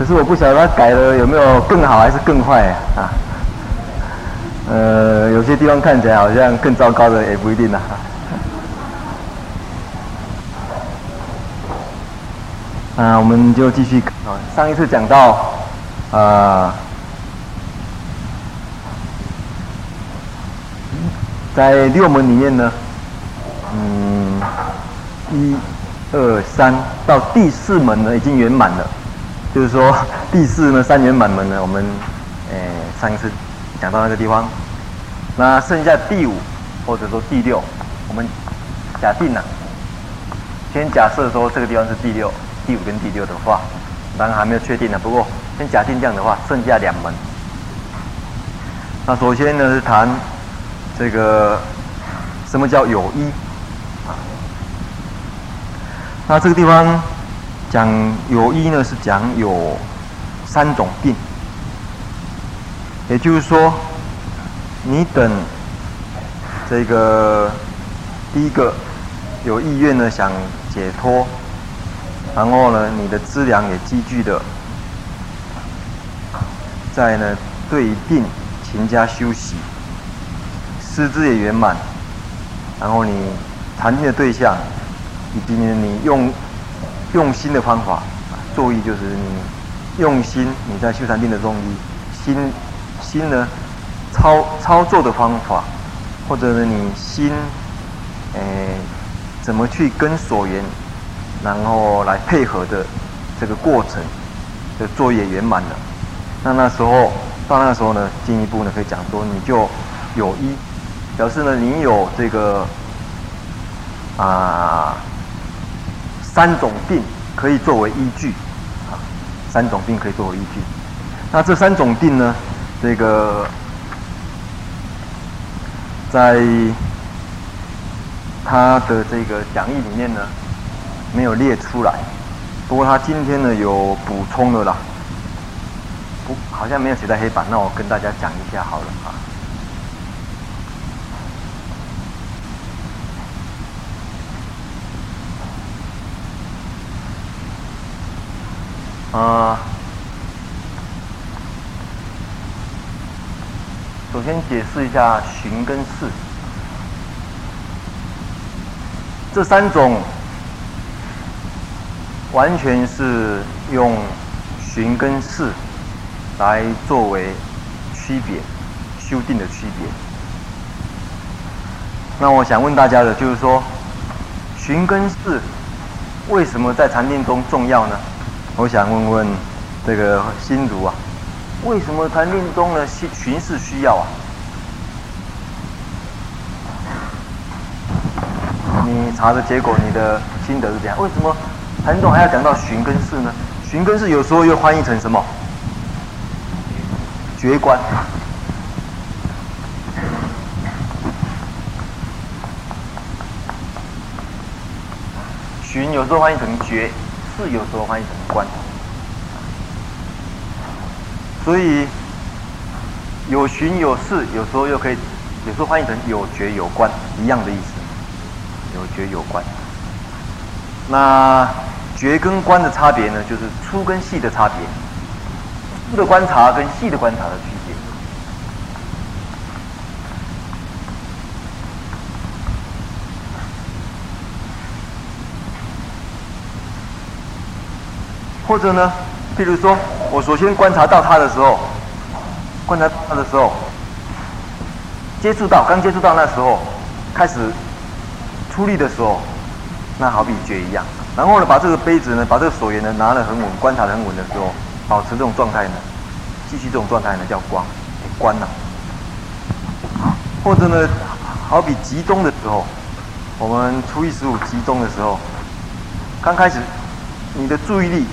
可是我不晓得他改了有没有更好还是更坏啊？呃，有些地方看起来好像更糟糕的也不一定啊。啊，我们就继续。上一次讲到，啊、呃，在六门里面呢，嗯，一、二、三到第四门呢已经圆满了。就是说，第四呢三圆满门呢，我们，诶、呃，上一次讲到那个地方，那剩下第五或者说第六，我们假定了，先假设说这个地方是第六，第五跟第六的话，当然还没有确定呢。不过先假定这样的话，剩下两门。那首先呢是谈这个什么叫有一啊？那这个地方。讲有一呢，是讲有三种病，也就是说，你等这个第一个有意愿呢，想解脱，然后呢，你的资粮也积聚的，再呢对定勤加修习，师资也圆满，然后你禅定的对象，以及你用。用心的方法，作意就是你用心，你在修禅定的中医，心心呢操操作的方法，或者呢你心，诶怎么去跟所缘，然后来配合的这个过程的作业圆满了，那那时候到那个时候呢，进一步呢可以讲说你就有一，表示呢你有这个啊。三种定可以作为依据，啊，三种定可以作为依据。那这三种定呢，这个在他的这个讲义里面呢，没有列出来。不过他今天呢有补充了啦，不，好像没有写在黑板。那我跟大家讲一下好了啊。啊，首先解释一下寻跟伺这三种，完全是用寻跟伺来作为区别修订的区别。那我想问大家的就是说，寻跟伺为什么在禅定中重要呢？我想问问这个新儒啊，为什么禅定中呢巡巡视需要啊？你查的结果，你的心得是这样。为什么禅定中还要讲到寻跟伺呢？寻跟伺有时候又翻译成什么？绝观。寻有时候翻译成绝。伺有时候翻译成观，所以有寻有伺，有时候又可以，有时候翻译成有觉有观，一样的意思。有觉有观，那觉跟观的差别呢，就是粗跟细的差别，粗的观察跟细的观察的区别。或者呢，譬如说，我首先观察到他的时候，观察他的时候，接触到刚接触到那时候，开始出力的时候，那好比觉一样。然后呢，把这个杯子呢，把这个锁缘呢拿得很稳，观察得很稳的时候，保持这种状态呢，继续这种状态呢叫光，观了。或者呢，好比集中的时候，我们初一十五集中的时候，刚开始你的注意力。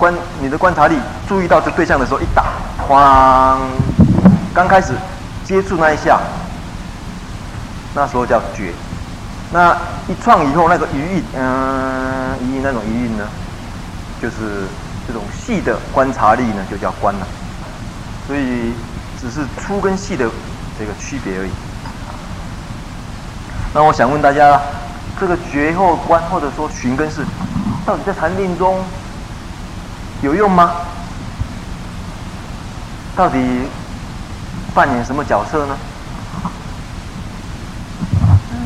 观你的观察力，注意到这对象的时候，一打，哐，刚开始接触那一下，那时候叫觉。那一创以后，那个余韵，嗯，余韵那种余韵呢，就是这种细的观察力呢，就叫观了。所以只是粗跟细的这个区别而已。那我想问大家，这个觉或观，或者说寻跟是，到底在禅定中？有用吗？到底扮演什么角色呢？嗯，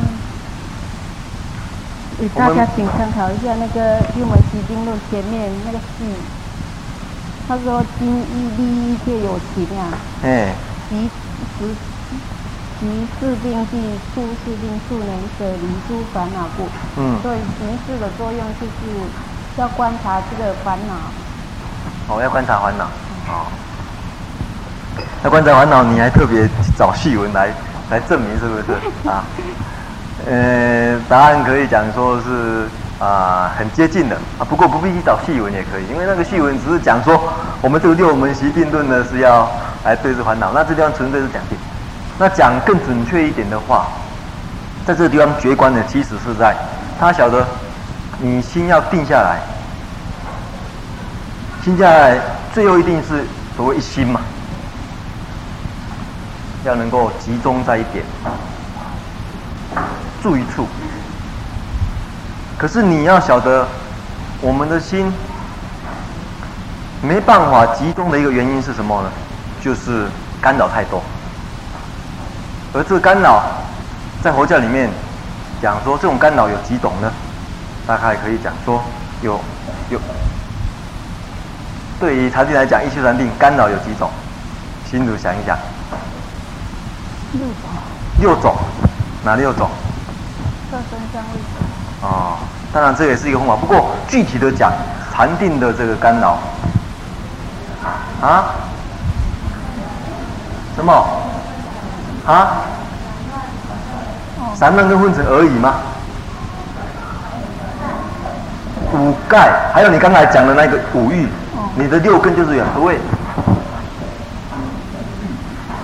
给大家请参考一下那个《幽门习经论》前面那个序，他说：“今义利一切有情啊，哎，即时即是病地，处是病处能舍离诸烦恼故。”嗯，所以形式的作用就是要观察这个烦恼。哦，要观察烦恼。哦，要观察烦恼，你还特别找细文来来证明是不是啊？呃，答案可以讲说是啊，很接近的啊。不过不必去找细文也可以，因为那个细文只是讲说我们这个六门习定论呢是要来对治烦恼，那这地方纯粹是讲定。那讲更准确一点的话，在这个地方觉观呢，其实是在他晓得你心要定下来，心下来最后一定是所谓一心嘛，要能够集中在一点。住一处，可是你要晓得，我们的心没办法集中的一个原因是什么呢？就是干扰太多。而这个干扰，在佛教里面讲说，这种干扰有几种呢？大概可以讲说，有有。对于禅定来讲，一切禅定干扰有几种？心如想一想。六种。六种，哪六种？哦，当然这也是一个方法。不过具体的讲，禅定的这个干扰啊，什么啊？散乱跟混成而已吗？五盖，还有你刚才讲的那个五欲，你的六根就是两位，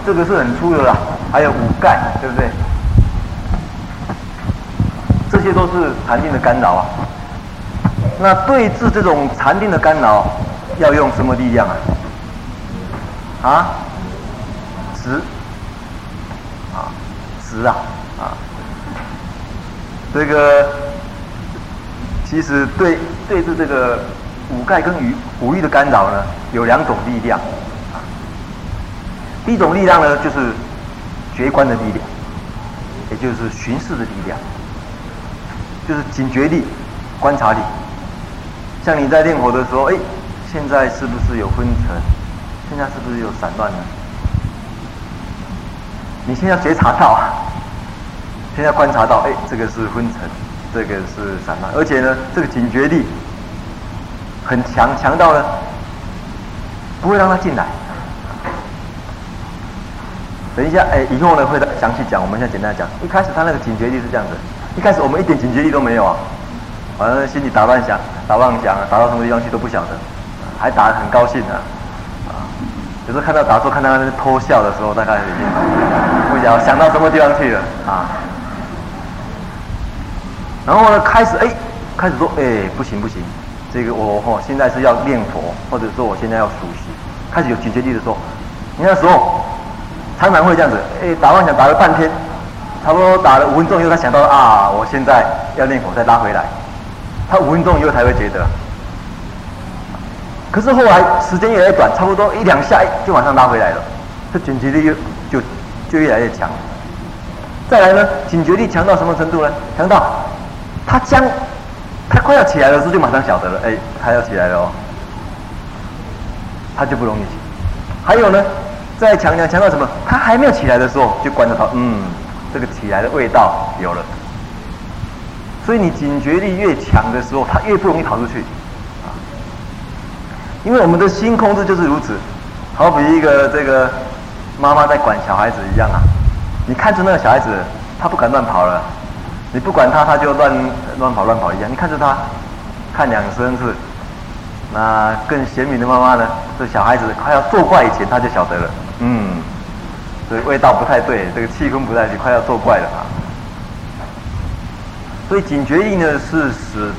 这个是很粗的啦。还有五盖，对不对？这些都是禅定的干扰啊。那对治这种禅定的干扰，要用什么力量啊？啊？直啊？直啊？啊？这个其实对对治这个五盖跟五五欲的干扰呢，有两种力量。第一种力量呢，就是觉观的力量，也就是巡视的力量。就是警觉力、观察力，像你在练火的时候，哎，现在是不是有昏沉？现在是不是有散乱呢？你现在觉察到，现在观察到，哎，这个是昏沉，这个是散乱，而且呢，这个警觉力很强，强到呢，不会让他进来。等一下，哎，以后呢会再详细讲。我们现在简单讲，一开始他那个警觉力是这样子。一开始我们一点警觉力都没有啊，反正心里打乱想、打妄想啊，打到什么地方去都不晓得，还打得很高兴呢，啊，有时候看到打坐，看到那边偷笑的时候，大概已经不晓想到什么地方去了啊。然后呢，开始哎，开始说哎，不行不行，这个我哦现在是要念佛，或者说我现在要熟悉，开始有警觉力的时候，你那时候常常会这样子，哎，打妄想打了半天。差不多打了五分钟以后，他想到啊，我现在要念佛，再拉回来。他五分钟以后才会觉得。可是后来时间越来越短，差不多一两下就往上拉回来了。这警觉力又就就越来越强。再来呢，警觉力强到什么程度呢？强到他将他快要起来的时候，就马上晓得了，哎，他要起来了哦。他就不容易起。还有呢，再强强强到什么？他还没有起来的时候，就观察到，嗯。这个起来的味道有了，所以你警觉力越强的时候，他越不容易跑出去，啊，因为我们的心控制就是如此，好比一个这个妈妈在管小孩子一样啊，你看着那个小孩子，他不敢乱跑了，你不管他，他就乱乱跑乱跑一样，你看着他，看两三次，那更贤明的妈妈呢，这小孩子快要作怪以前，他就晓得了，嗯。所以味道不太对，这个气氛不太对，快要作怪了啊！所以警觉力呢，是使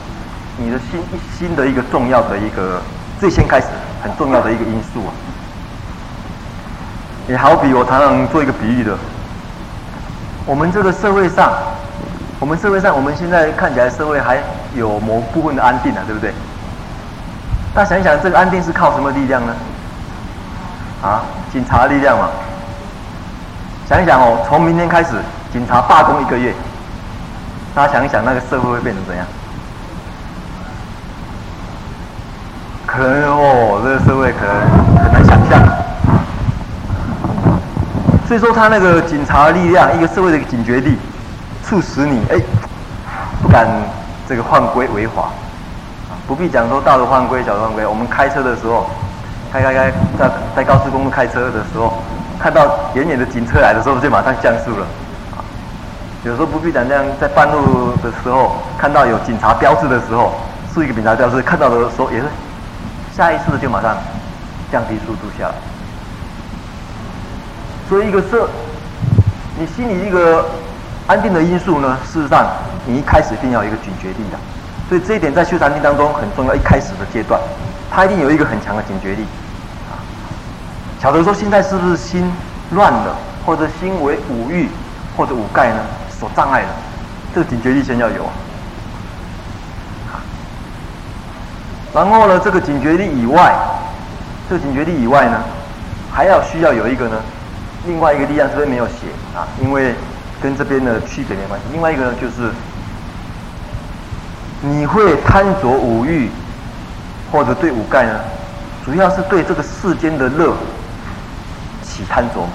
你的心心的一个重要的一个最先开始很重要的一个因素啊。也好比我常常做一个比喻的，我们这个社会上，我们社会上，我们现在看起来社会还有某部分的安定啊，对不对？大家想一想，这个安定是靠什么力量呢？啊，警察力量嘛。想一想哦，从明天开始，警察罢工一个月，大家想一想，那个社会会变成怎样？可能哦，这个社会可能很难想象。所以说，他那个警察力量，一个社会的一个警觉力，促使你哎，不敢这个犯规违法。不必讲说大的犯规，小的犯规。我们开车的时候，开开开，在在高速公路开车的时候，看到远远的警车来的时候，就马上降速了。有时候不必讲这样，在半路的时候，看到有警察标志的时候，是一个警察标志，看到的时候也是下意识的就马上降低速度下来。所以一个是，你心里一个安定的因素呢，事实上你一开始一定要有一个警觉力的。所以这一点在修禅定当中很重要，一开始的阶段，他一定有一个很强的警觉力，啊，晓得说现在是不是心乱了，或者心为五欲或者五盖呢所障碍了，这个警觉力先要有。然后呢，这个警觉力以外，这个警觉力以外呢，还要需要有一个呢，另外一个力量这边没有写啊，因为跟这边的区别没关系。另外一个呢就是。你会贪着五欲，或者对五盖呢？主要是对这个世间的乐起贪着，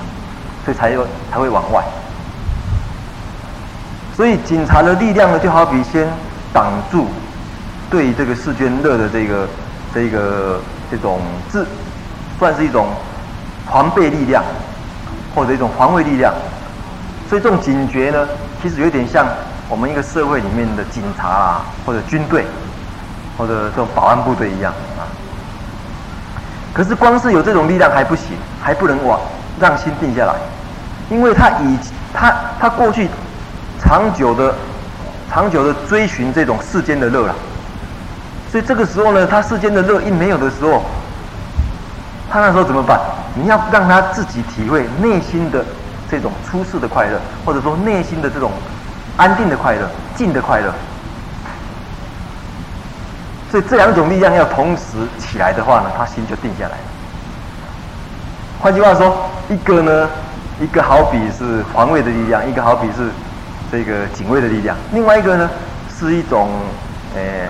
所以才有才会往外。所以警察的力量呢，就好比先挡住对这个世间乐的这个这个这种自，算是一种防备力量，或者一种防卫力量。所以这种警觉呢，其实有点像。我们一个社会里面的警察啊，或者军队，或者这种保安部队一样啊。可是光是有这种力量还不行，还不能往让心定下来，因为他以他他过去长久的长久的追寻这种世间的乐了，所以这个时候呢，他世间的乐一没有的时候，他那时候怎么办？你要让他自己体会内心的这种出世的快乐，或者说内心的这种。安定的快乐，静的快乐，所以这两种力量要同时起来的话呢，他心就定下来。换句话说，一个呢，一个好比是防卫的力量，一个好比是这个警卫的力量，另外一个呢是一种，呃，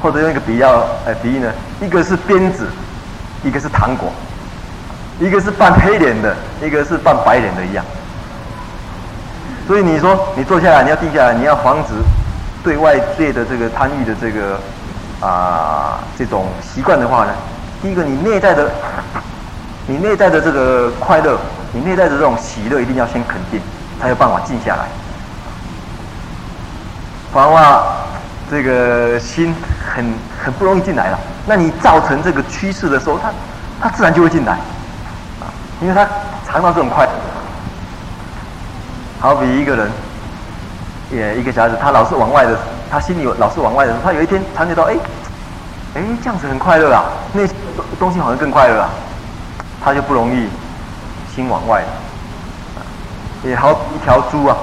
或者用一个比较呃比喻呢，一个是鞭子，一个是糖果，一个是扮黑脸的，一个是扮白脸的一样。所以你说你坐下来，你要定下来，你要防止对外界的这个贪欲的这个啊、这种习惯的话呢，第一个你内在的你内在的这个快乐，你内在的这种喜乐一定要先肯定，才有办法静下来。不然的话，这个心很很不容易进来了。那你造成这个趋势的时候，它它自然就会进来，因为他尝到这种快乐。好比一个人，也一个小孩子，他老是往外的，他心里有老是往外的，他有一天察觉到，哎，哎，这样子很快乐啊，那东西好像更快乐啊，他就不容易心往外了。也好一条猪啊，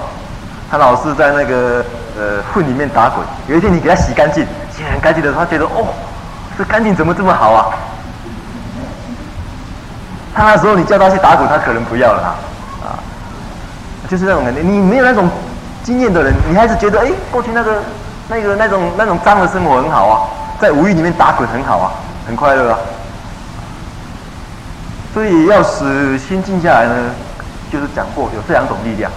他老是在那个呃粪里面打滚，有一天你给他洗干净，洗很干净的时候，他觉得哦，这干净怎么这么好啊？他那时候你叫他去打滚，他可能不要了啊。就是那种感觉，你没有那种经验的人，你还是觉得哎，过去那个、那个、那种、那种脏的生活很好啊，在无欲里面打滚很好啊，很快乐啊。所以要使心静下来呢，就是讲过有这两种力量，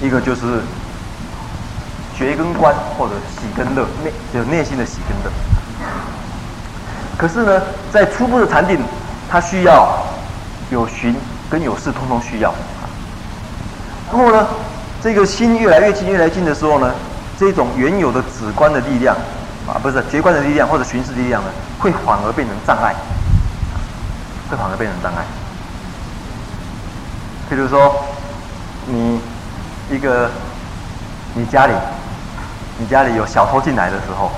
一个就是觉跟观，或者喜跟乐，内有内心的喜跟乐。可是呢，在初步的禅定，它需要有寻跟有识，通通需要。然后呢，这个心越来越近，越来越近的时候呢，这种原有的止观的力量，啊，不是觉观的力量或者寻视力量呢，会反而变成障碍，会反而变成障碍。譬如说，你一个你家里，你家里有小偷进来的时候，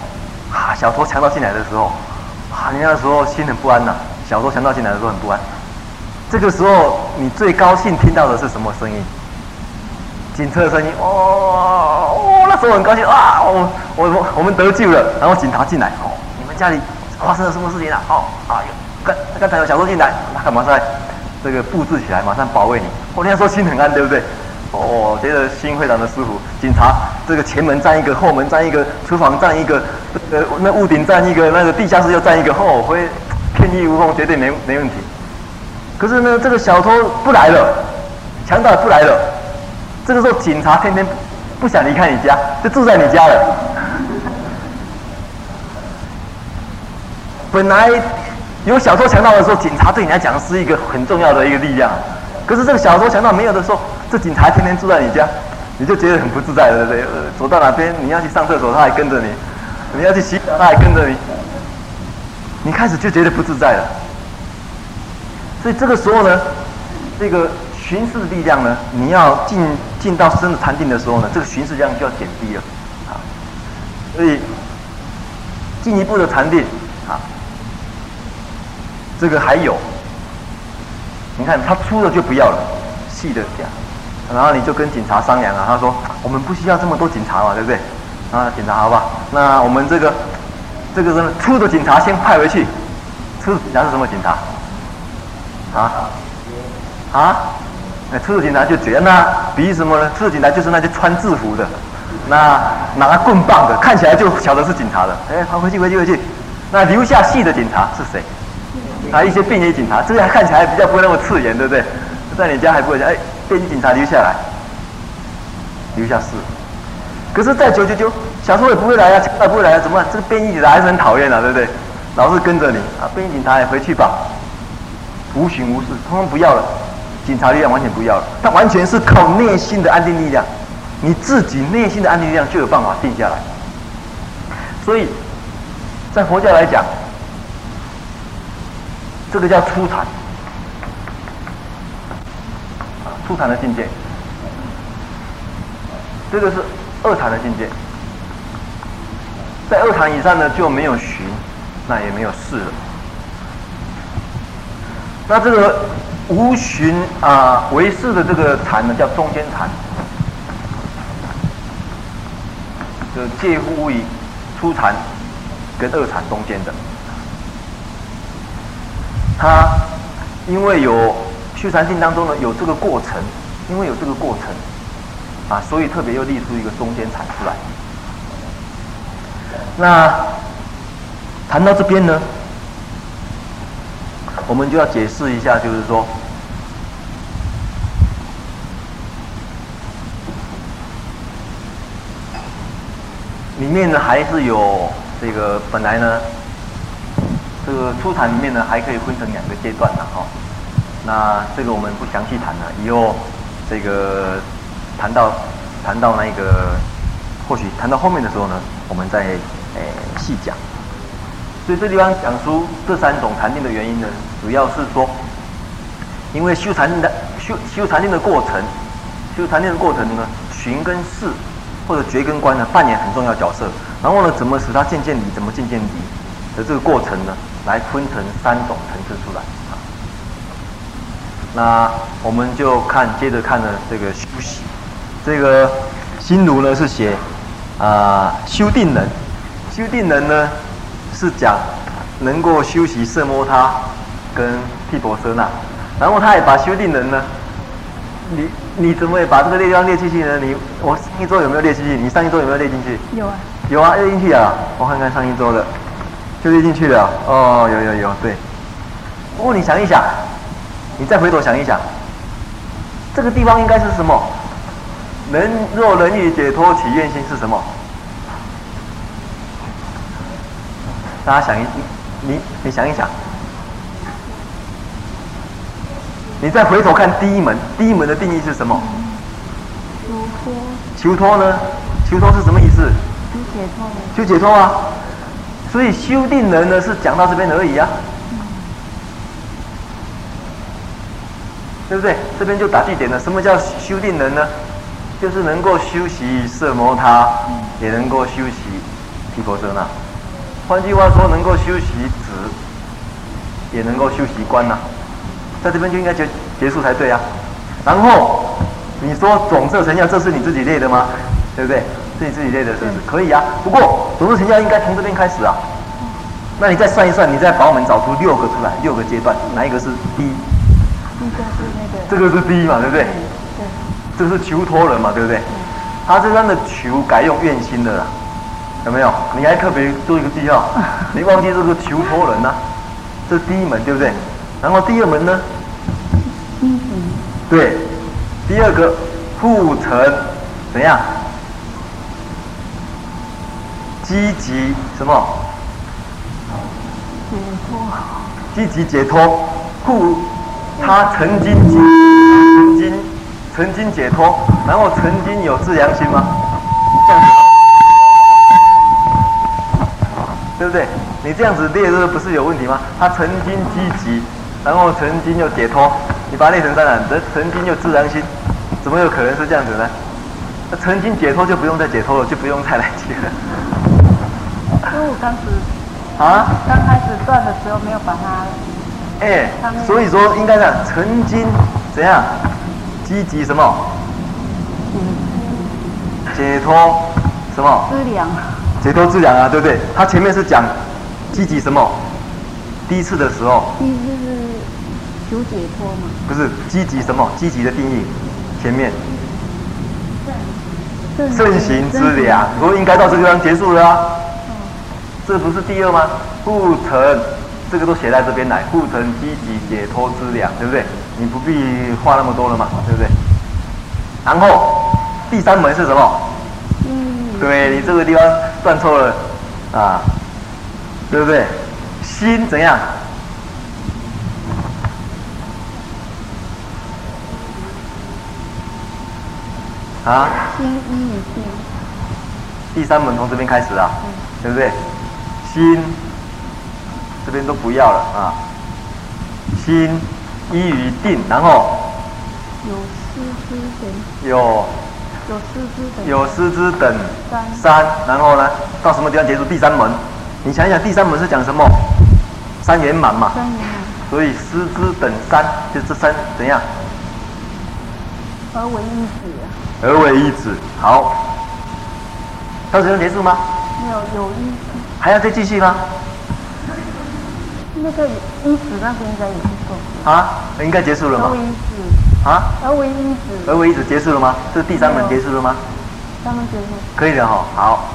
啊，小偷强盗进来的时候，啊，你那时候心很不安呐，小偷强盗进来的时候很不安。这个时候，你最高兴听到的是什么声音？警车的声音，哦哦，那时候很高兴啊！我我我我们得救了，然后警察进来，哦，你们家里发生了什么事情啊？哦，啊，刚刚才有小偷进来，他马上这个布置起来，马上保卫你。我那时候心很安，对不对？哦，觉得心非常的舒服。警察这个前门站一个，后门站一个，厨房站一个，呃，那屋顶站一个，那个地下室又站一个，哦，会义无缝，绝对没没问题。可是呢，这个小偷不来了，强盗不来了。这个时候，警察天天不想离开你家，就住在你家了。本来有小偷强盗的时候，警察对你来讲是一个很重要的一个力量。可是这个小偷强盗没有的时候，这警察天天住在你家，你就觉得很不自在了，对不对？走到哪边你要去上厕所，他还跟着你；你要去洗澡，他还跟着你。你开始就觉得不自在了。所以这个时候呢，这个巡视的力量呢，你要进进到深的禅定的时候呢，这个巡视量就要减低了啊。所以进一步的禅定啊，这个还有。你看他粗的就不要了，细的讲，然后你就跟警察商量啊，他说我们不需要这么多警察嘛，对不对？啊，警察好吧，那我们这个这个人粗的警察先派回去，粗的警察是什么警察？啊啊，那粗的警察就觉得那比喻什么呢？粗的警察就是那些穿制服的，那拿棍棒的，看起来就晓得是警察的。哎，好，回去回去回去。那留下细的警察是谁？啊，一些便衣警察，这个看起来比较不会那么刺眼，对不对？在你家还不会讲，哎，便衣警察留下来，留下四。可是再久久久，小偷也不会来啊，强盗不会来啊，怎么办？这个便衣警察还是很讨厌啊，对不对？老是跟着你啊，便衣警察也回去吧，无形无事，通通不要了，警察力量完全不要了，他完全是靠内心的安定力量，你自己内心的安定力量就有办法定下来。所以在佛教来讲。这个叫初禅，初禅的境界。这个是二禅的境界，在二禅以上呢，就没有寻，那也没有识了。那这个无寻啊唯识的这个禅呢，叫中间禅，就介乎于初禅跟二禅中间的。他因为有修禅定当中呢，有这个过程，因为有这个过程，啊，所以特别又立出一个中间禅出来。那谈到这边呢，我们就要解释一下，就是说，里面呢还是有这个本来呢。这个初禅里面呢，还可以分成两个阶段的哈。那这个我们不详细谈了，以后这个谈到谈到那个，或许谈到后面的时候呢，我们再诶细讲。所以这地方讲出这三种禅定的原因呢，主要是说，因为修禅定的修修禅定的过程，修禅定的过程呢，寻跟识或者觉跟观呢，扮演很重要角色。然后呢，怎么使它渐渐离，怎么渐渐离的这个过程呢？来分成三种层次出来啊，那我们就看接着看的这个修习，这个心如呢是写啊修定人，修定人呢是讲能够修习色摩他跟毗婆舍那，然后他也把修定人呢，你你怎么也把这个列方列进去呢？你我上一周有没有列进去？你上一周有没有列进去？有啊，有啊，列进去啊，我看看上一周的。就列进去了哦，有有有，对。不过你想一想，你再回头想一想，这个地方应该是什么？人若能欲解脱起愿心是什么？大家想一，你你想一想，你再回头看第一门，第一门的定义是什么？求脱。求脱呢？求脱是什么意思？求解脱。求解脱啊。所以修定人呢，是讲到这边而已啊，对不对？这边就打地点了。什么叫修定人呢？就是能够修习色摩他，也能够修习毗婆舍那。换句话说，能够修习止，也能够修习观呐。在这边就应该结结束才对啊。然后你说总色成教，这是你自己列的吗？对不对？是你自己列的，是不是？可以啊。不过，总色成教应该从这边开始啊。那你再算一算，你再把我们找出六个出来，六个阶段，哪一个是第一？第一个是那个。这个是第一嘛，对不对？对。这是求托人嘛，对不对？他这边的求改用愿心的啦，有没有？你还特别做一个记号，你忘记这个求托人呐、啊？这是第一门，对不对？然后第二门呢？对，第二个护城怎样？积极什么？解脱。积极解脱，护他曾经曾经曾经解脱，然后曾经有自良心吗？这样子吗？对不对？你这样子列日不是有问题吗？他曾经积极，然后曾经又解脱，你把它列成这样，这曾经又自良心，怎么有可能是这样子呢？那曾经解脱就不用再解脱了，就不用再来解了。因为我当时啊，刚开始断的时候没有把它，哎，所以说应该这样，曾经怎样积极什么？解脱什么？资粮。解脱资粮啊，对不对？他前面是讲。积极什么？第一次的时候，第一次是求解脱嘛？不是积极什么？积极的定义前面，盛行之粮，不应该到这个地方结束了啊？嗯、这不是第二吗？护成这个都写在这边来，护成积极解脱之粮，对不对？你不必画那么多了嘛，对不对？然后第三门是什么？嗯，对你这个地方断错了啊。对不对？心怎样？啊？心一与定。第三门从这边开始啊，嗯、对不对？心这边都不要了啊。心一与定，然后有师之等。有。有师资等。有师之等三。三，然后呢？到什么地方结束？第三门。你想一想，第三门是讲什么？三圆满嘛。三圆满。所以师之等三，就这三怎样？而为一子。而为一子，好。到这边结束吗？没有，有一。还要再继续吗？那个一子那边应该也结束。啊？应该结束了吗？合为一子。啊？而为一子。而为一子结束了吗？这第三门结束了吗？三门结束。可以的哈，好。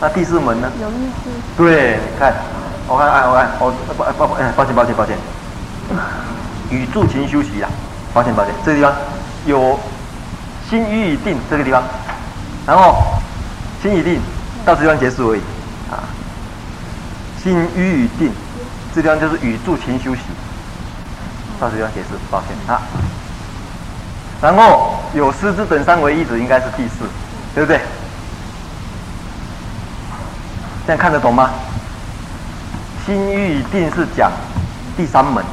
那第四门呢？有意思。对，你看，我看，哎，我看，我抱抱抱，哎，抱歉，抱歉，抱歉。语助勤修习呀，抱歉，抱歉，这个地方有心语已定这个地方，然后心已定到这地方结束而已啊。心语已定，这地方就是语助勤修习，到这地方解释，抱歉啊。然后有师资等三为一子，应该是第四，对不对？这样看得懂吗？心欲定是讲第三门，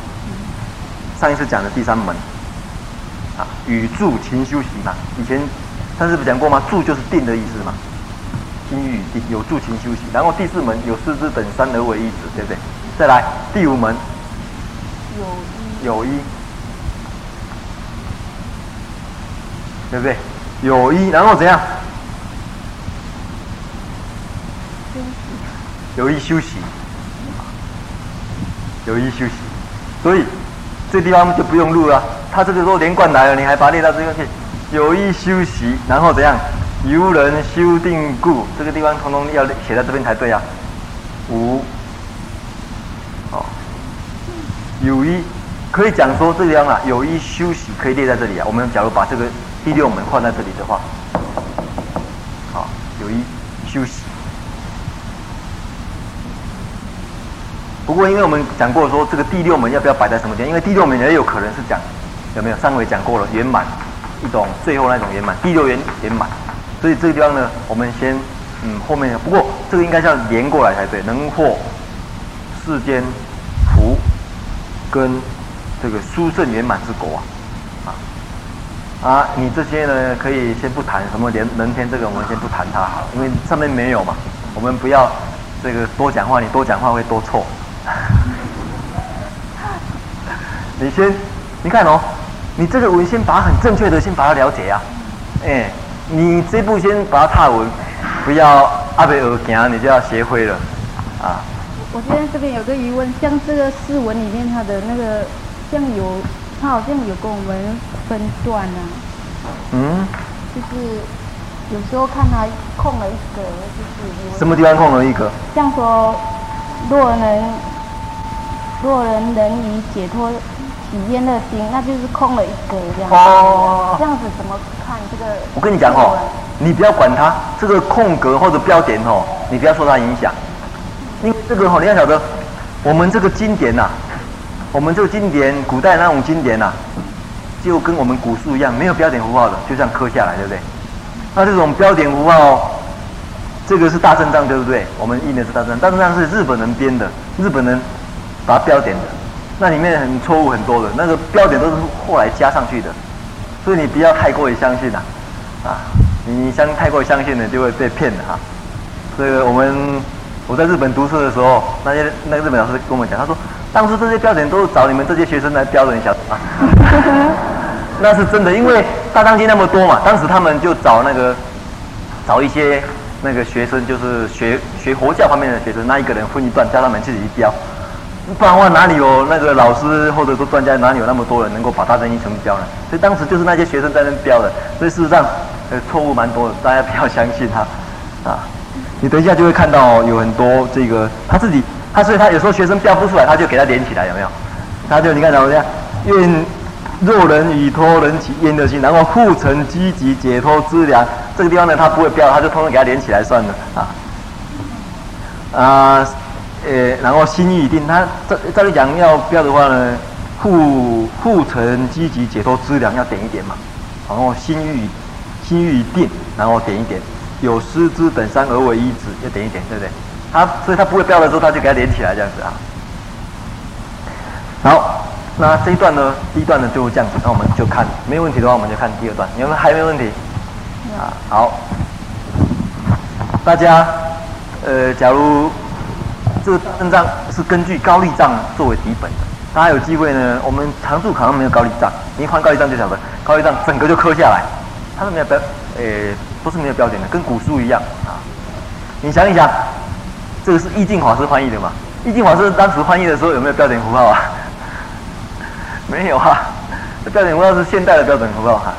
上一次讲的第三门，啊，语助勤修习嘛。以前上次不讲过吗？助就是定的意思嘛。心欲定有助勤修习，然后第四门有师资等三而为一子，对不对？再来第五门，有，有一，对不对？有一，然后怎样？有意修习，有意修习，所以这地方就不用录了。他这个时候连贯来了，你还把它列到这边去。有意修习，然后怎样？由人修定故，这个地方通通要写在这边才对啊。五，哦，有意可以讲说这个地方啊，有一休息可以列在这里啊。我们假如把这个第六门放在这里的话，好，有一休息。不过，因为我们讲过说，这个第六门要不要摆在什么地方？因为第六门也有可能是讲有没有？上回讲过了，圆满一种最后那种圆满，第六圆圆满。所以这个地方呢，我们先嗯后面。不过这个应该是要连过来才对，能获世间福跟这个殊胜圆满之果啊啊啊！你这些呢可以先不谈什么连人天这个，我们先不谈它好，因为上面没有嘛。我们不要这个多讲话，你多讲话会多错。你先，你看哦，你这个文先把它很正确的先把它了解啊，哎，你这步先把它踏稳，不要阿贝尔行，你就要学会了，啊，我现在这边有个疑问，像这个释文里面它的那个，像有，他好像有跟我们分段啊。嗯。就是有时候看他空了一格，就是。什么地方空了一格？像说，若能，若人能以解脱体验乐心，那就是空了一格这样子。哦。这样子怎么看这个？我跟你讲哦，你不要管它这个空格或者标点哦，你不要受它影响。因为这个哦，你要晓得，我们这个经典呐、啊，我们这个经典，古代那种经典呐、啊，就跟我们古书一样，没有标点符号的，就这样刻下来，对不对？那这种标点符号，这个是大正章，对不对？我们印的是大正藏，大正藏是日本人编的，日本人把它标点的，那里面很错误很多的，那个标点都是后来加上去的，所以你不要太过于相信呐、啊，你相太过于相信了就会被骗的哈。这个我们。我在日本读书的时候，那些那个日本老师跟我们讲，他说，当时这些标点都是找你们这些学生来标的，你晓得吗？那是真的，因为大藏经那么多嘛，当时他们就找那个找一些那个学生，就是学学佛教方面的学生，那一个人分一段，叫他们自己去标。不然的话，哪里有那个老师或者说专家，哪里有那么多人能够把大藏经全部标呢？所以当时就是那些学生在那标的，所以事实上呃错误蛮多的，大家不要相信他啊。你等一下就会看到有很多这个他自己，他所以他有时候学生标不出来，他就给他连起来，有没有？他就你看怎么样？愿若人以托人起愿乐心，然后护城积极解脱资粮。这个地方呢，他不会标，他就通通给他连起来算了啊。啊，呃，然后心欲已定，他这这里讲要标的话呢，护护城积极解脱资粮要点一点嘛。然后心欲心欲已定，然后点一点。有师资等三而为一子，要点一点，对不对？他所以他不会标的时候，他就给它连起来这样子啊。好，那这一段呢，第一段呢就这样子，那我们就看，没有问题的话，我们就看第二段。你们还没问题？啊，好。大家，呃，假如这个大正藏是根据高丽藏作为底本的，大家有机会呢，我们常住可能没有高丽藏，你一换高丽藏就晓得，高丽藏整个就刻下来，它是没有标，呃。不是没有标点的，跟古书一样啊！你想一想，这个是意境法师翻译的嘛？意境法师当时翻译的时候有没有标点符号啊？没有啊，标点符号是现代的标准符号哈。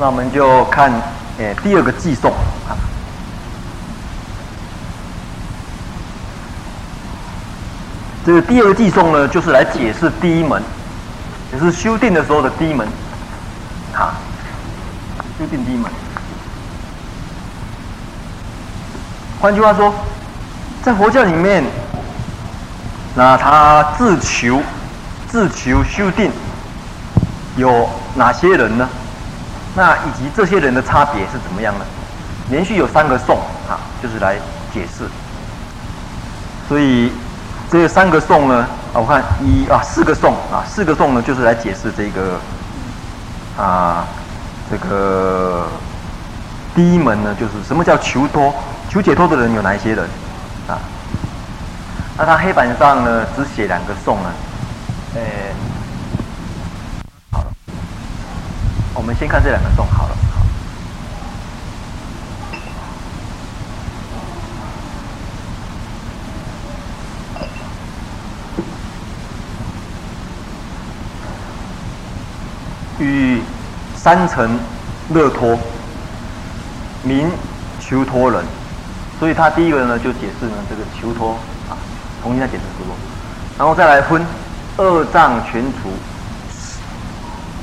那我们就看诶第二个寄送啊。这个第二个偈颂呢，就是来解释第一门，也是修定的时候的第一门，啊，修定第一门。换句话说，在佛教里面，那他自求、自求修定有哪些人呢？那以及这些人的差别是怎么样呢？连续有三个颂啊，就是来解释，所以。这三个颂呢，啊，我看一啊四个颂啊，四个颂呢就是来解释这个啊这个第一门呢，就是什么叫求脱、求解脱的人有哪一些人啊？那他黑板上呢只写两个颂呢，呃，好了，我们先看这两个颂好了。与三乘乐托，名求托人，所以他第一个呢就解释呢这个求托啊，重新再解释说，然后再来分二障全除，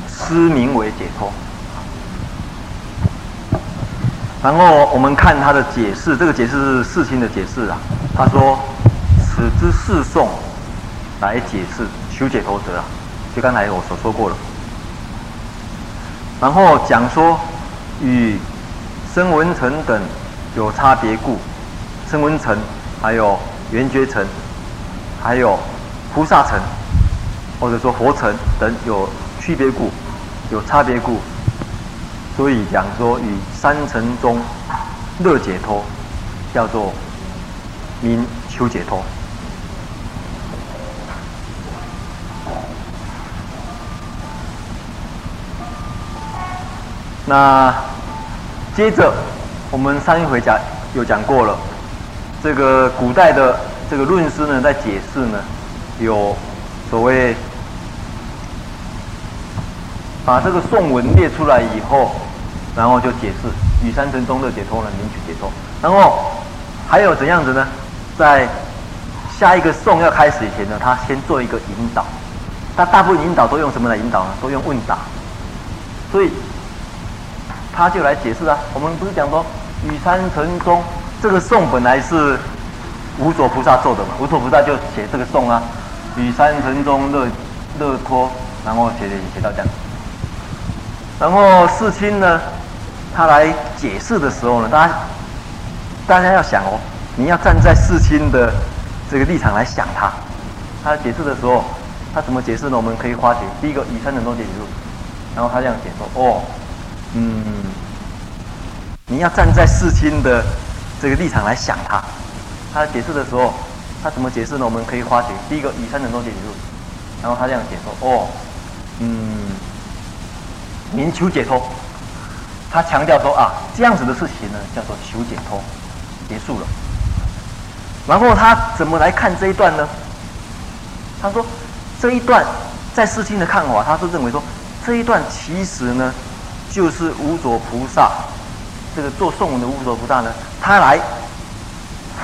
思名为解脱。然后我们看他的解释，这个解释是世亲的解释啊，他说此之四颂来解释求解脱者啊，就刚才我所说过了。然后讲说与声闻乘等有差别故，声闻乘还有圆觉乘，还有菩萨乘，或者说佛乘等有区别故，有差别故，所以讲说与三乘中乐解脱，叫做名求解脱。那接着我们上一回讲有讲过了，这个古代的这个论师呢，在解释呢，有所谓把这个颂文列出来以后，然后就解释与三乘中乐解脱呢，名取解脱。然后还有怎样子呢？在下一个宋要开始以前呢，他先做一个引导。他大部分引导都用什么来引导呢？都用问答。所以他就来解释啊。我们不是讲说雨山城中这个颂本来是无所菩萨做的嘛？无所菩萨就写这个颂啊，雨山城中乐乐托，然后写写写到这样。然后世亲呢，他来解释的时候呢，大家大家要想哦，你要站在世亲的这个立场来想他。他解释的时候，他怎么解释呢？我们可以发觉，第一个与三乘中解脱。然后他这样解说：“哦，嗯，你要站在世亲的这个立场来想他。他解释的时候，他怎么解释呢？我们可以发觉，第一个以三乘中解脱。然后他这样解说：哦，嗯，明求解脱。他强调说啊，这样子的事情呢，叫做求解脱，结束了。然后他怎么来看这一段呢？他说这一段在世亲的看法，他是认为说。”这一段其实呢，就是无所菩萨，这个做颂文的无所菩萨呢，他来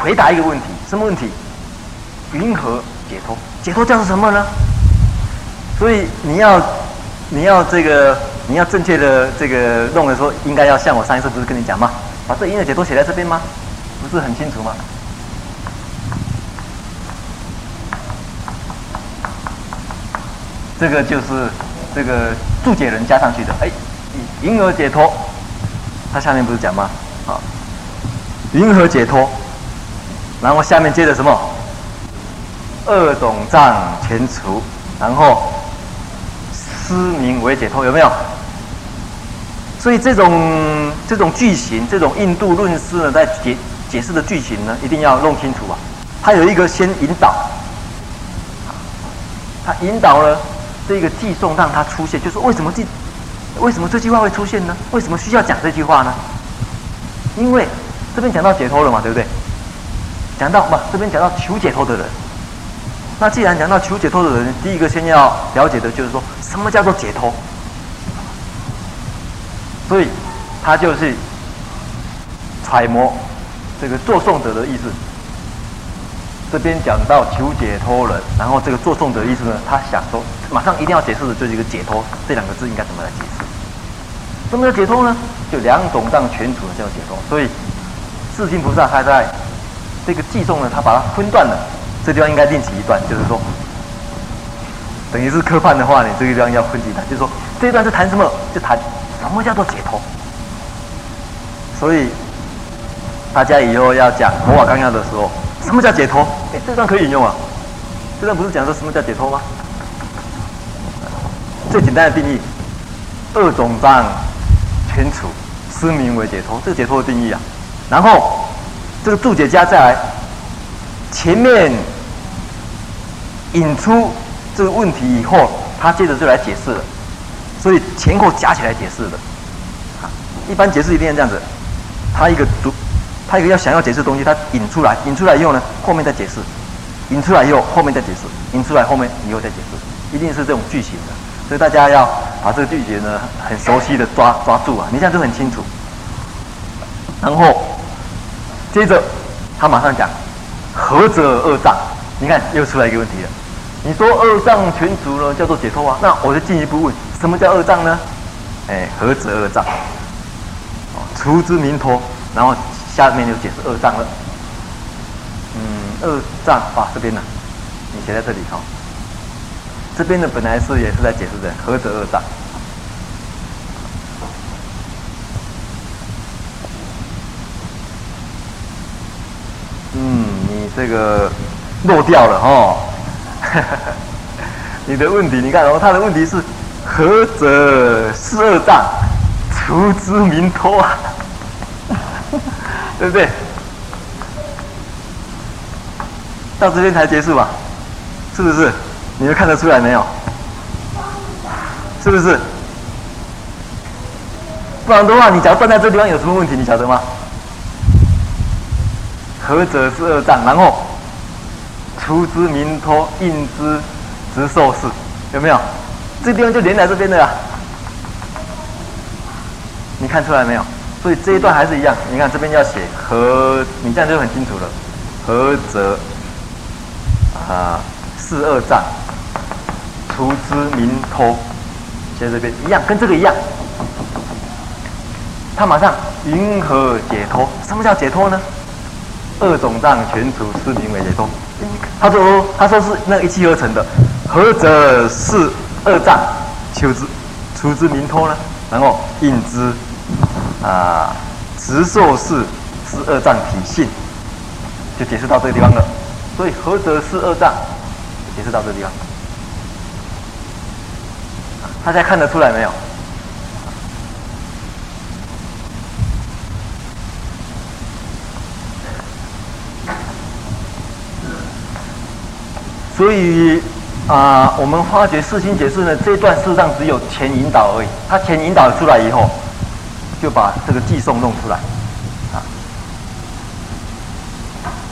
回答一个问题，什么问题？云何解脱？解脱叫做什么呢？所以你要，你要这个，你要正确的这个弄的时候，应该要像我上一次不是跟你讲吗？把这因的解脱写在这边吗？不是很清楚吗？这个就是。这个注解人加上去的，哎，云何解脱？他下面不是讲吗？啊，云何解脱？然后下面接着什么？二种障前除，然后思名为解脱，有没有？所以这种这种句型，这种印度论师呢，在解解释的句型呢，一定要弄清楚啊。他有一个先引导，他引导了。这个寄送让它出现，就是为什么偈，为什么这句话会出现呢？为什么需要讲这句话呢？因为这边讲到解脱了嘛，对不对？讲到不，这边讲到求解脱的人。那既然讲到求解脱的人，第一个先要了解的就是说什么叫做解脱。所以他就是揣摩这个作颂者的意思。这边讲到求解脱人，然后这个作颂者的意思呢，他想说，马上一定要解释的就是一个解脱这两个字应该怎么来解释？什么叫解脱呢？就两种障全除叫解脱。所以世亲菩萨他在这个偈颂呢，他把它分段了。这地方应该另起一段，就是说，等于是科判的话，你这个地方要分几段，就是说这一段是谈什么？就谈什么叫做解脱。所以大家以后要讲佛法纲要的时候。什么叫解脱？哎，这段可以引用啊。这段不是讲说什么叫解脱吗？最简单的定义，二种障全除，失名为解脱，这个解脱的定义啊。然后这个注解家再来前面引出这个问题以后，他接着就来解释了。所以前后加起来解释的。啊，一般解释一定要这样子，他一个主。他一个要想要解释。的东西，他引出来，引出来以后呢，后面再解释，引出来以后后面再解释，引出来后面以后再解释，一定是这种句型的。所以大家要把这个句型呢很熟悉的抓抓住啊，你这样就很清楚。然后接着他马上讲何者二障？你看又出来一个问题了。你说二障全除呢叫做解脱啊？那我就进一步问，什么叫二障呢？哎，何者二障？哦，除之名脱，然后。下面就解释二障了。嗯，二障哇，这边呢，你写在这里哈。这边的本来是也是在解释的，何者二障？嗯，你这个漏掉了哦。你的问题，你看哦，他的问题是何者是二障？除之名脱啊。对不对？到这边才结束吧？是不是？你们看得出来没有？是不是？不然的话，你只要站在这地方有什么问题，你晓得吗？何者是二障，然后出之明托，应之直受是，有没有？这地方就连在这边的呀。你看出来没有？所以这一段还是一样。你看这边要写合，你这样就很清楚了。合者啊是二障，出之明托，写这边一样，跟这个一样。他马上云何解脱？什么叫解脱呢？二种障全除，是名为解脱。他说他说是那一气呵成的。合者是二障，求之出之明托呢？然后应之。啊，直受是是二战体性，就解释到这个地方了。所以合者是二战，解释到这个地方。大家看得出来没有？所以啊，我们发觉四心解释呢，这一段事实上只有前引导而已。它前引导出来以后。就把这个寄送弄出来，啊，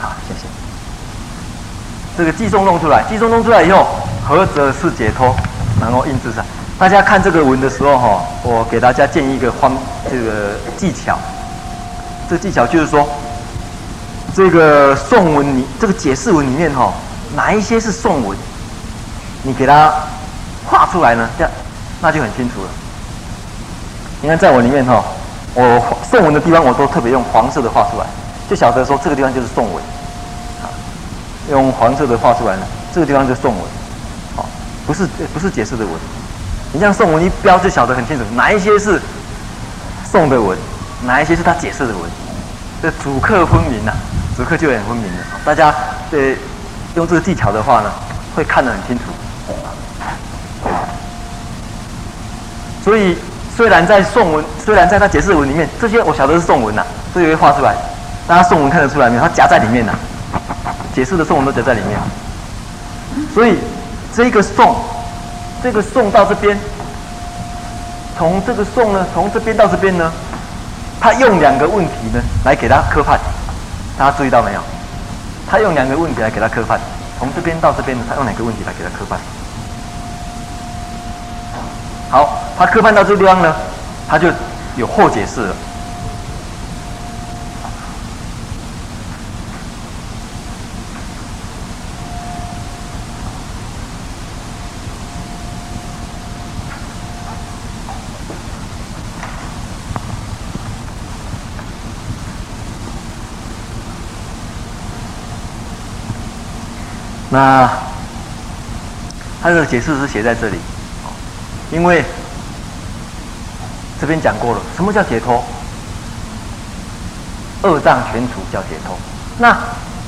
好，谢谢。这个寄送弄出来，寄送弄出来以后，合者是解脱，然后印制上。大家看这个文的时候，哈，我给大家建议一个方，这个技巧。这个技巧就是说，这个颂文里，这个解释文里面，哈，哪一些是颂文，你给它画出来呢？这样，那就很清楚了。你看，在我里面，哈。我颂文的地方，我都特别用黄色的画出来，就晓得说这个地方就是颂文，啊，用黄色的画出来呢，这个地方就是颂文，好，不是不是解释的文，你像颂文一标就晓得很清楚，哪一些是颂的文，哪一些是他解释的文，这主客分明呐，主客就很分明的，大家对用这个技巧的话呢，会看得很清楚，所以。虽然在宋文，虽然在他解释文里面，这些我晓得是宋文呐，所以会画出来。大家宋文看得出来没有？它夹在里面呐，解释的宋文都夹在里面。所以这个宋，这个宋到这边，从这个宋呢，从这边到这边呢，他用两个问题呢来给他科判。大家注意到没有？他用两个问题来给他科判。从这边到这边呢，他用两个问题来给他科判。好，他科判到这个地方呢，他就有后解释了。那他的解释是写在这里。因为这边讲过了，什么叫解脱？二障全除叫解脱。那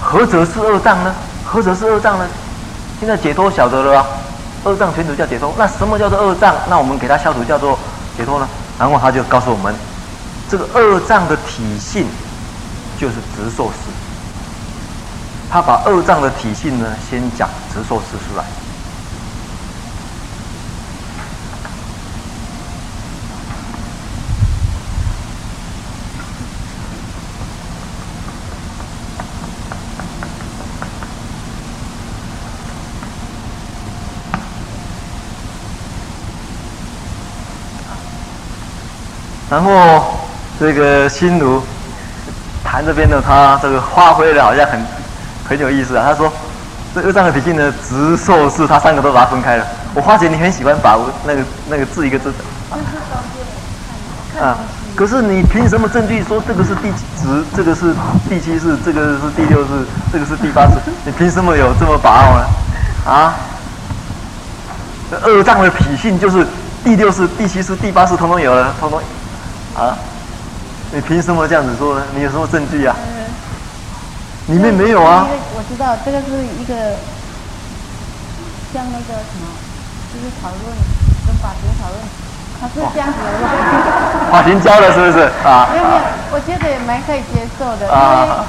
何者是二障呢？何者是二障呢？现在解脱晓得了啊，二障全除叫解脱。那什么叫做二障？那我们给它消除叫做解脱呢？然后他就告诉我们，这个二障的体性就是直受是。他把二障的体性呢，先讲直受是出来。然后这个心如谈这边呢，他这个发挥的好像很很有意思啊。他说这二障的体性呢，直受是，他三个都把它分开了。我发觉你很喜欢把那个那个字一个字的啊，可是你凭什么证据说这个是第几直，这个是第七式，这个是第六式，这个是第八式？你凭什么有这么把握呢？啊，二障的脾性就是第六式、第七式、第八式，统统有了，统统。啊，你凭什么这样子说呢？你有什么证据啊？里面没有啊。我知道这个是一个像那个什么，就是讨论跟法庭讨论，他是这样子的。法庭教的是不是啊？没有没有，我觉得也蛮可以接受的，啊、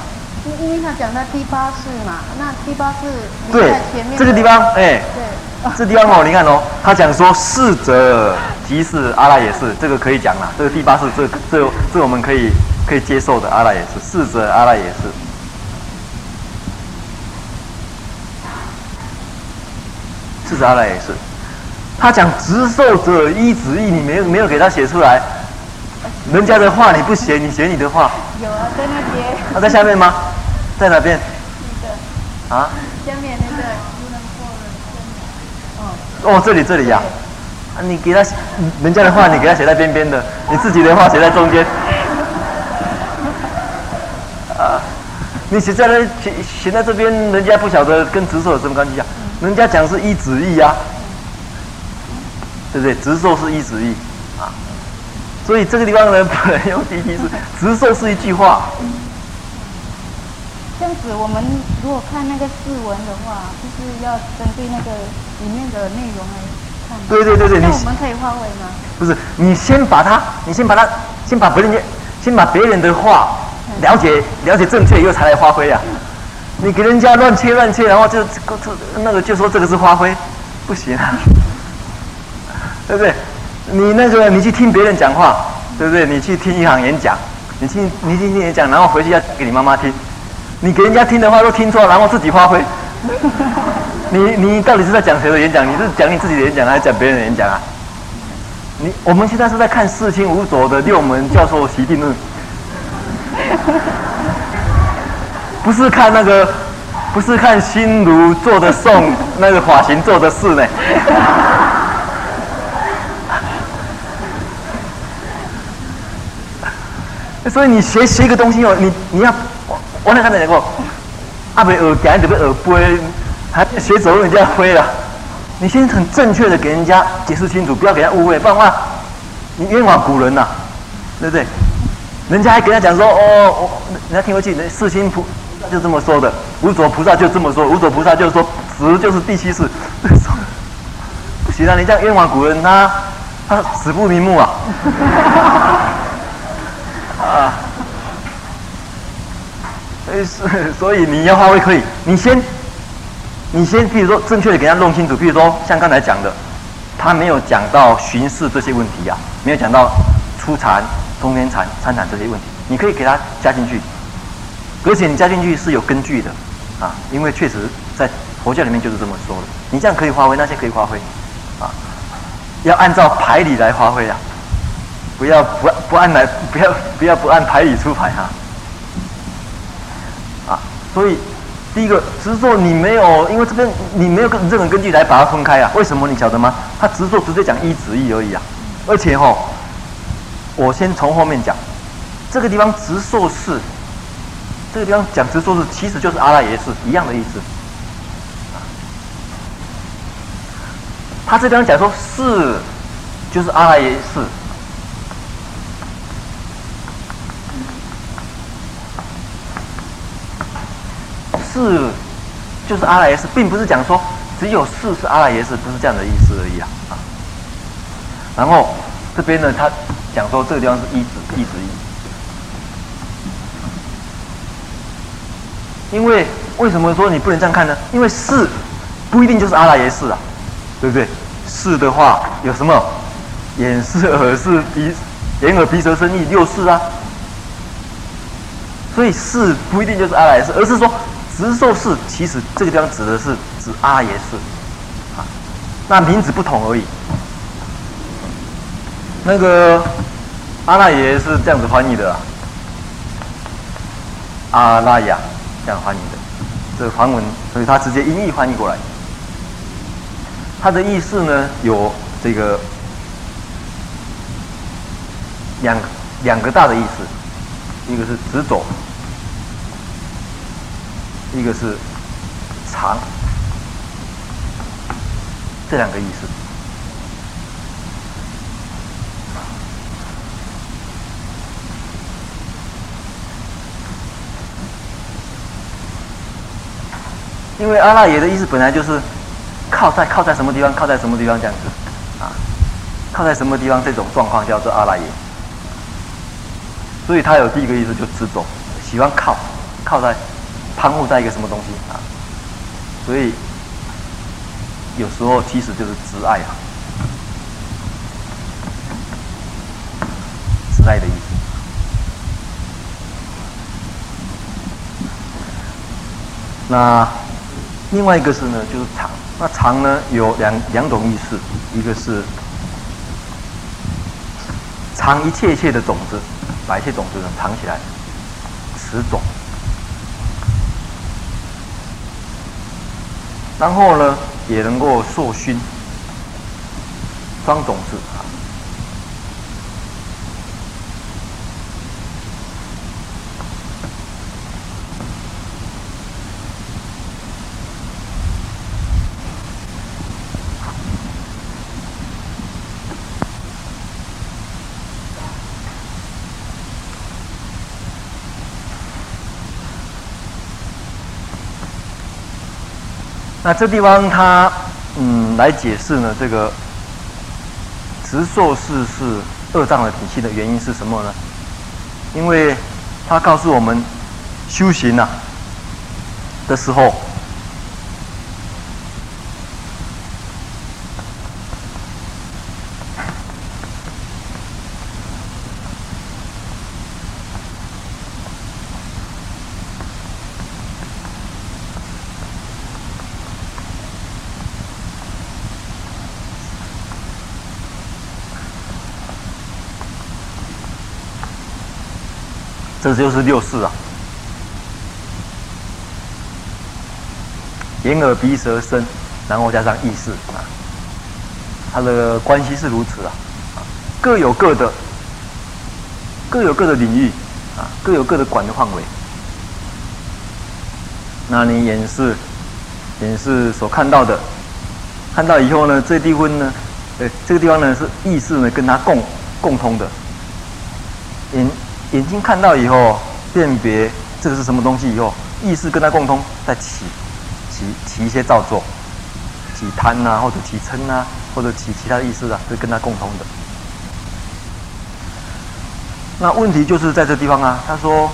因为因为他讲到第八识嘛，那第八识在前面。这个地方，哎，对，这个地方哦，你看哦，他讲说逝者。即是阿赖也是，这个可以讲了。这个第八识，这这这我们可以可以接受的阿赖也是，是者阿赖也是。是者阿赖也是。他讲执受者依止意，你没有没有给他写出来。人家的话你不写，你写你的话。有啊，在那边。他、啊、在下面吗？在哪边？啊？下面那个不能哦。这里这里呀、啊。你给他人家的话，你给他写在边边的；你自己的话写在中间。啊，你写在那写写在这边，人家不晓得跟执受有什么关系啊？人家讲是依止义呀。对不对？执受是依止义啊，所以这个地方呢，不能用第一是执受是一句话。这样子，我们如果看那个释文的话，就是要针对那个里面的内容来看。对对对对，那我们可以换位吗？不是，你先把它，你先把它，先把别人，先把别人的话了解了解正确以后才来发挥啊。你给人家乱切乱切，然后就这那个就说这个是发挥，不行啊。对不对？你那个，你去听别人讲话，对不对？你去听一场演讲，你去你听听演讲，然后回去要给你妈妈听。你给人家听的话都听错，然后自己发挥。你你到底是在讲谁的演讲？你是讲你自己的演讲，还是讲别人的演讲啊？你我们现在是在看四清五左的六门教授习定论，不是看那个，不是看心如做的颂，那个法行做的事呢。所以你学学一个东西哦，你你要我我那刚才讲过，阿北耳夹，你不耳背，还学走路人家飞了。你先很正确的给人家解释清楚，不要给人家误会，不然的话，你冤枉古人呐、对不对？人家还跟他讲说哦，我人家听回去，世亲菩萨就这么说的，无左菩萨就这么说，无左菩萨就是说死就是第七世，不行啊，你这样冤枉古人，他他死不瞑目啊。啊，所以所以你要发挥可以，你先，你先，比如说正确的给他弄清楚，比如说像刚才讲的，他没有讲到巡视这些问题呀、啊，没有讲到初禅、通天禅、参禅这些问题，你可以给他加进去，而且你加进去是有根据的啊，因为确实在佛教里面就是这么说的，你这样可以发挥，那些可以发挥，啊，要按照牌理来发挥啊。不要不不按来，不要不要不按牌理出牌哈，啊，所以第一个执受你没有，因为这边你没有任何根据来把它分开啊？为什么你晓得吗？他执受直接讲依止义而已啊，而且吼，我先从后面讲，这个地方执受是，这个地方讲执受是，其实就是阿赖耶识一样的意思，他这地方讲说是，就是阿赖耶识。是，就是阿赖耶识，并不是讲说只有四是阿赖耶识，不是这样的意思而已啊。啊，然后这边呢，他讲说这个地方是一指一指一，因为为什么说你不能这样看呢？因为四不一定就是阿赖耶识啊，对不对？四的话有什么眼视耳视鼻眼耳鼻舌身意六四啊，所以四不一定就是阿赖耶识，而是说。直受是，其实这个地方指的是指阿赖耶识，啊，那名字不同而已。那个阿赖耶是这样子翻译的啊，阿赖耶这样翻译的，这个梵文，所以他直接音译翻译过来。他的意思呢，有这个两两个大的意思，一个是直走。一个是长，这两个意思。因为阿赖耶的意思本来就是靠在靠在什么地方，靠在什么地方这样子啊，靠在什么地方这种状况叫做阿赖耶。所以他有第一个意思就执着，喜欢靠靠在。攀附在一个什么东西啊？所以有时候其实就是执爱啊。慈爱的意思。那另外一个是呢，就是藏。那藏呢有两两种意思，一个是藏一切一切的种子，把一切种子呢藏起来，持种。然后呢，也能够授勋，装种子那这地方它嗯来解释呢，这个直受四是二障的体系的原因是什么呢？因为它告诉我们修行啊的时候。这就是六识啊，眼耳鼻舌身，然后加上意识啊，它的关系是如此啊，各有各的，各有各的领域啊，各有各的管的范围。那你眼视，眼视所看到的，看到以后呢，这地方呢，呃，这个地方呢是意识呢跟它共共通的，眼。眼睛看到以后，辨别这个是什么东西以后，意识跟它共通，再起起起一些造作，起贪呐、啊，或者起嗔呐、啊，或者起其他的意思啊，是跟它共通的。那问题就是在这地方啊，他说，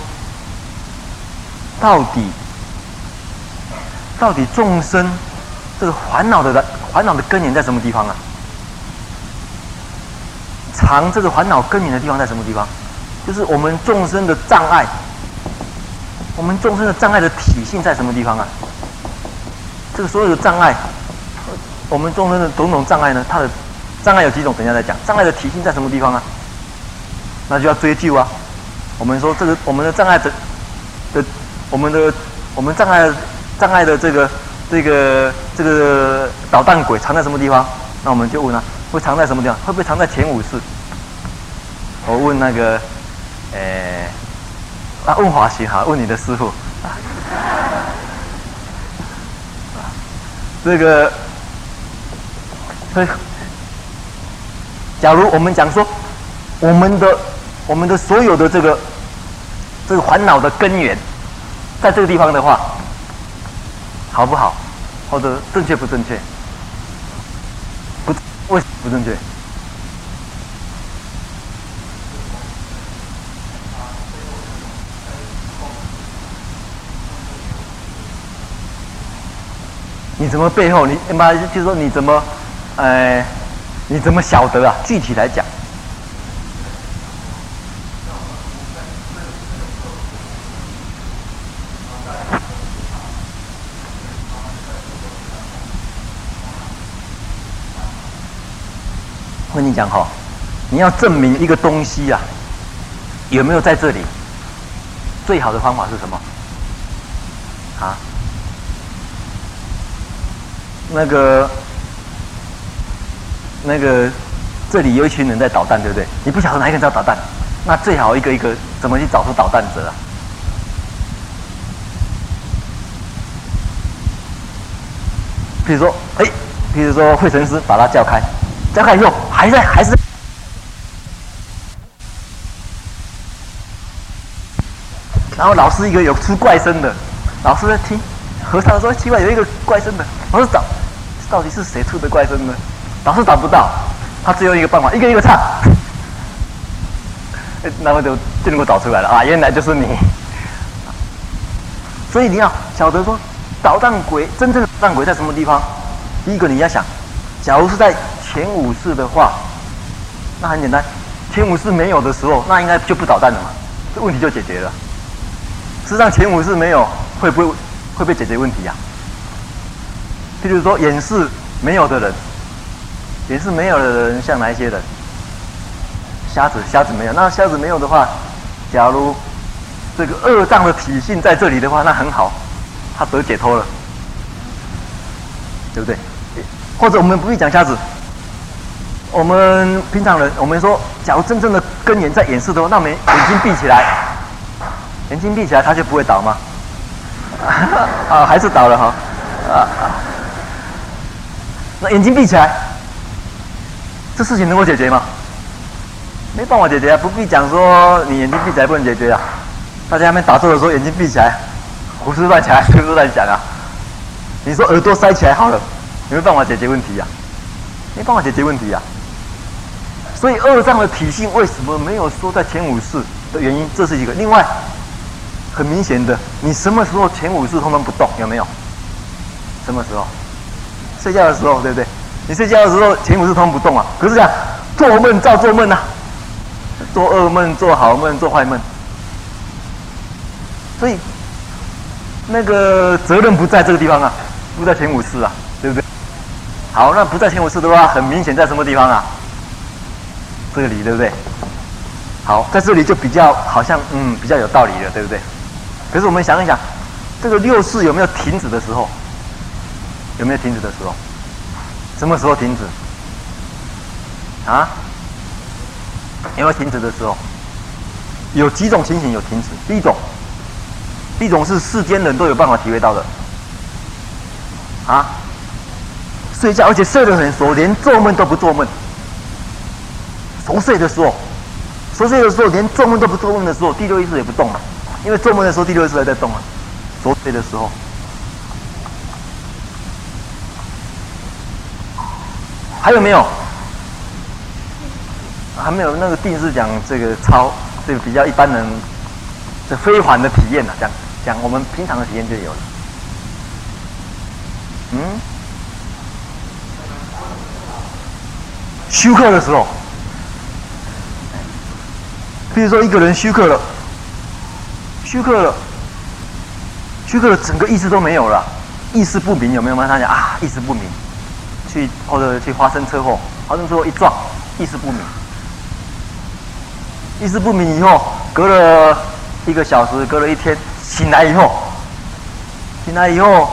到底到底众生这个烦恼的烦恼的根源在什么地方啊？藏这个烦恼根源的地方在什么地方？就是我们众生的障碍，我们众生的障碍的体性在什么地方啊？这个所有的障碍，我们众生的种种障碍呢？它的障碍有几种？等一下再讲。障碍的体性在什么地方啊？那就要追究啊。我们说这个我们的障碍的的我们的我们障碍障碍的这个这个这个捣蛋鬼藏在什么地方？那我们就问啊，会藏在什么地方？会不会藏在前五识？我问那个。诶，啊，问华行哈，问你的师傅啊。这个，所以，假如我们讲说，我们的我们的所有的这个这个烦恼的根源，在这个地方的话，好不好？或者正确不正确？不，为什么不正确？你怎么背后？你妈就说你怎么，哎，你怎么晓得啊？具体来讲，我跟你讲哈，你要证明一个东西啊，有没有在这里？最好的方法是什么？啊？那个，那个，这里有一群人在捣蛋，对不对？你不晓得哪一个人在捣蛋，那最好一个一个怎么去找出捣蛋者啊？比如说，哎，比如说慧成师把他叫开，叫开以后还在还是，然后老师一个有出怪声的，老师在听，和尚说奇怪有一个怪声的，老师找。到底是谁出的怪声呢？老是找不到，他只有一个办法，一个一个唱，那么就就能够找出来了啊！原来就是你。所以你要晓得说，捣蛋鬼真正的捣蛋鬼在什么地方？第一个你要想，假如是在前五世的话，那很简单，前五式没有的时候，那应该就不导弹了嘛，这问题就解决了。实际上前五式没有，会不会会不会解决问题呀、譬如说演示没有的人，演示没有的人像哪一些人？瞎子，瞎子没有。那瞎子没有的话，假如这个二障的体性在这里的话，那很好，他得解脱了，对不对？或者我们不必讲瞎子，我们平常人，我们说，假如真正的根源在演示的话，那我们眼睛闭起来，眼睛闭起来，他就不会倒吗？啊，还是倒了哈，啊，那眼睛闭起来，这事情能够解决吗？没办法解决啊，不必讲说你眼睛闭起来不能解决啊。大家还没打坐的时候眼睛闭起来，胡思乱想，胡思乱想啊。你说耳朵塞起来好了，有没有办法解决问题呀、啊？没办法解决问题呀、啊。所以二障的体性为什么没有说在前五识的原因，这是一个。另外，很明显的，你什么时候前五识通通不动？有没有？什么时候？睡觉的时候，对不对？你睡觉的时候前五识通不动啊。可是讲做梦照做梦、啊。做噩梦、做好梦、做坏梦，所以那个责任不在这个地方啊，不在前五识啊，对不对？好，那不在前五识的话，很明显在什么地方啊？这里，对不对？好，在这里就比较好像嗯比较有道理了，对不对？可是我们想一想，这个六识有没有停止的时候？有没有停止的时候？什么时候停止？啊？有没有停止的时候？有几种情形有停止。第一种，第一种是世间人都有办法体会到的，啊，睡觉而且睡得很熟，连做梦都不做梦。熟睡的时候，熟睡的时候连做梦都不做梦的时候，第六意识也不动了，因为做梦的时候第六意识还在动啊。熟睡的时候，还有没有？还没有那个定是讲这个超这个比较一般人这非凡的体验呢、啊，讲讲我们平常的体验就有了。嗯，休克的时候，比如说一个人休克了，休克了，休克了，整个意识都没有了，意识不明有没有？他讲啊，意识不明，去或者去发生车祸，发生车祸一撞，意识不明。意识不明以后，隔了一个小时，隔了一天，醒来以后，醒来以后，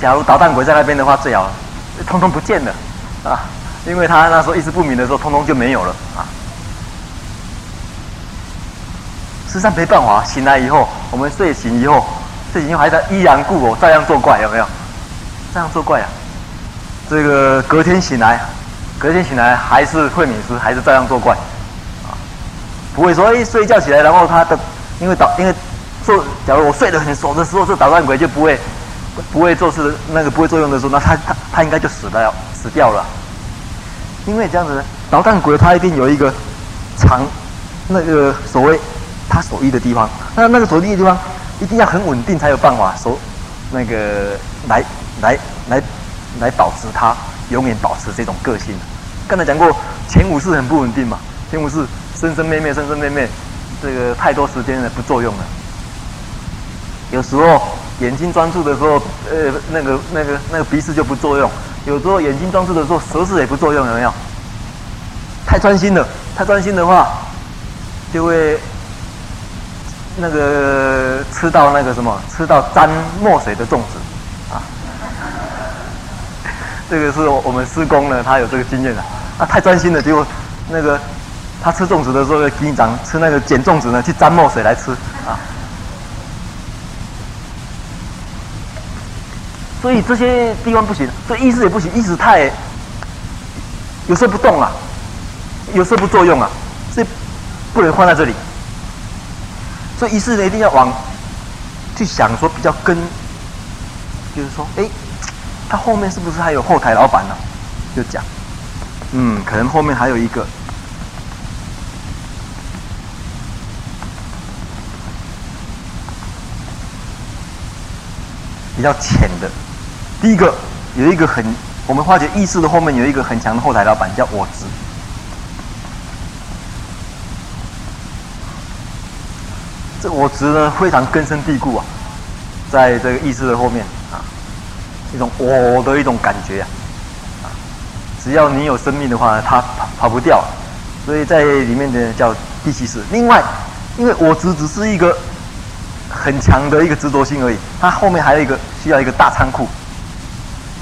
假如捣蛋鬼在那边的话，最好通通不见了啊，因为他那时候意识不明的时候，通通就没有了啊。实际上没办法，醒来以后，我们睡醒以后，睡醒以后还在依然故我，照样作怪，有没有？照样作怪啊！这个隔天醒来，隔天醒来还是会迷失，还是照样作怪。啊不会说，哎，睡觉起来，然后他的，因为导，因为做，假如我睡得很熟的时候，这捣蛋鬼就不会，不会做事，那个不会作用的时候，那他他他应该就死了，死掉了。因为这样子，捣蛋鬼他一定有一个藏，那个所谓他所依的地方，那那个所依的地方一定要很稳定才有办法守，那个来来来来保持他永远保持这种个性。刚才讲过，前五识很不稳定嘛，前五识。生生灭灭，生生灭灭，这个太多时间了，不作用了。有时候眼睛专注的时候，呃，那个、那个、那个鼻识就不作用；有时候眼睛专注的时候，舌识也不作用，有没有？太专心了，太专心的话，就会那个吃到那个什么，吃到沾墨水的粽子。这个是我们施工呢，他有这个经验的。啊，太专心了，结果那个。他吃粽子的时候，经常吃那个捡粽子呢，去沾墨水来吃啊。所以这些地方不行，这意识也不行，意识太有时候不动了，有时候不作用啊，所以不能放在这里。所以意识呢，一定要往去想说比较根，就是说，哎，他后面是不是还有后台老板呢？就讲，嗯，可能后面还有一个。比较浅的，第一个有一个很，我们发觉意识的后面有一个很强的后台老板，叫我执。这我执呢非常根深蒂固啊，在这个意识的后面，一种我的一种感觉啊，只要你有生命的话，它跑跑不掉，所以在里面的叫第七识。另外，因为我执只是一个很强的一个执着心而已，它后面还有一个需要一个大仓库，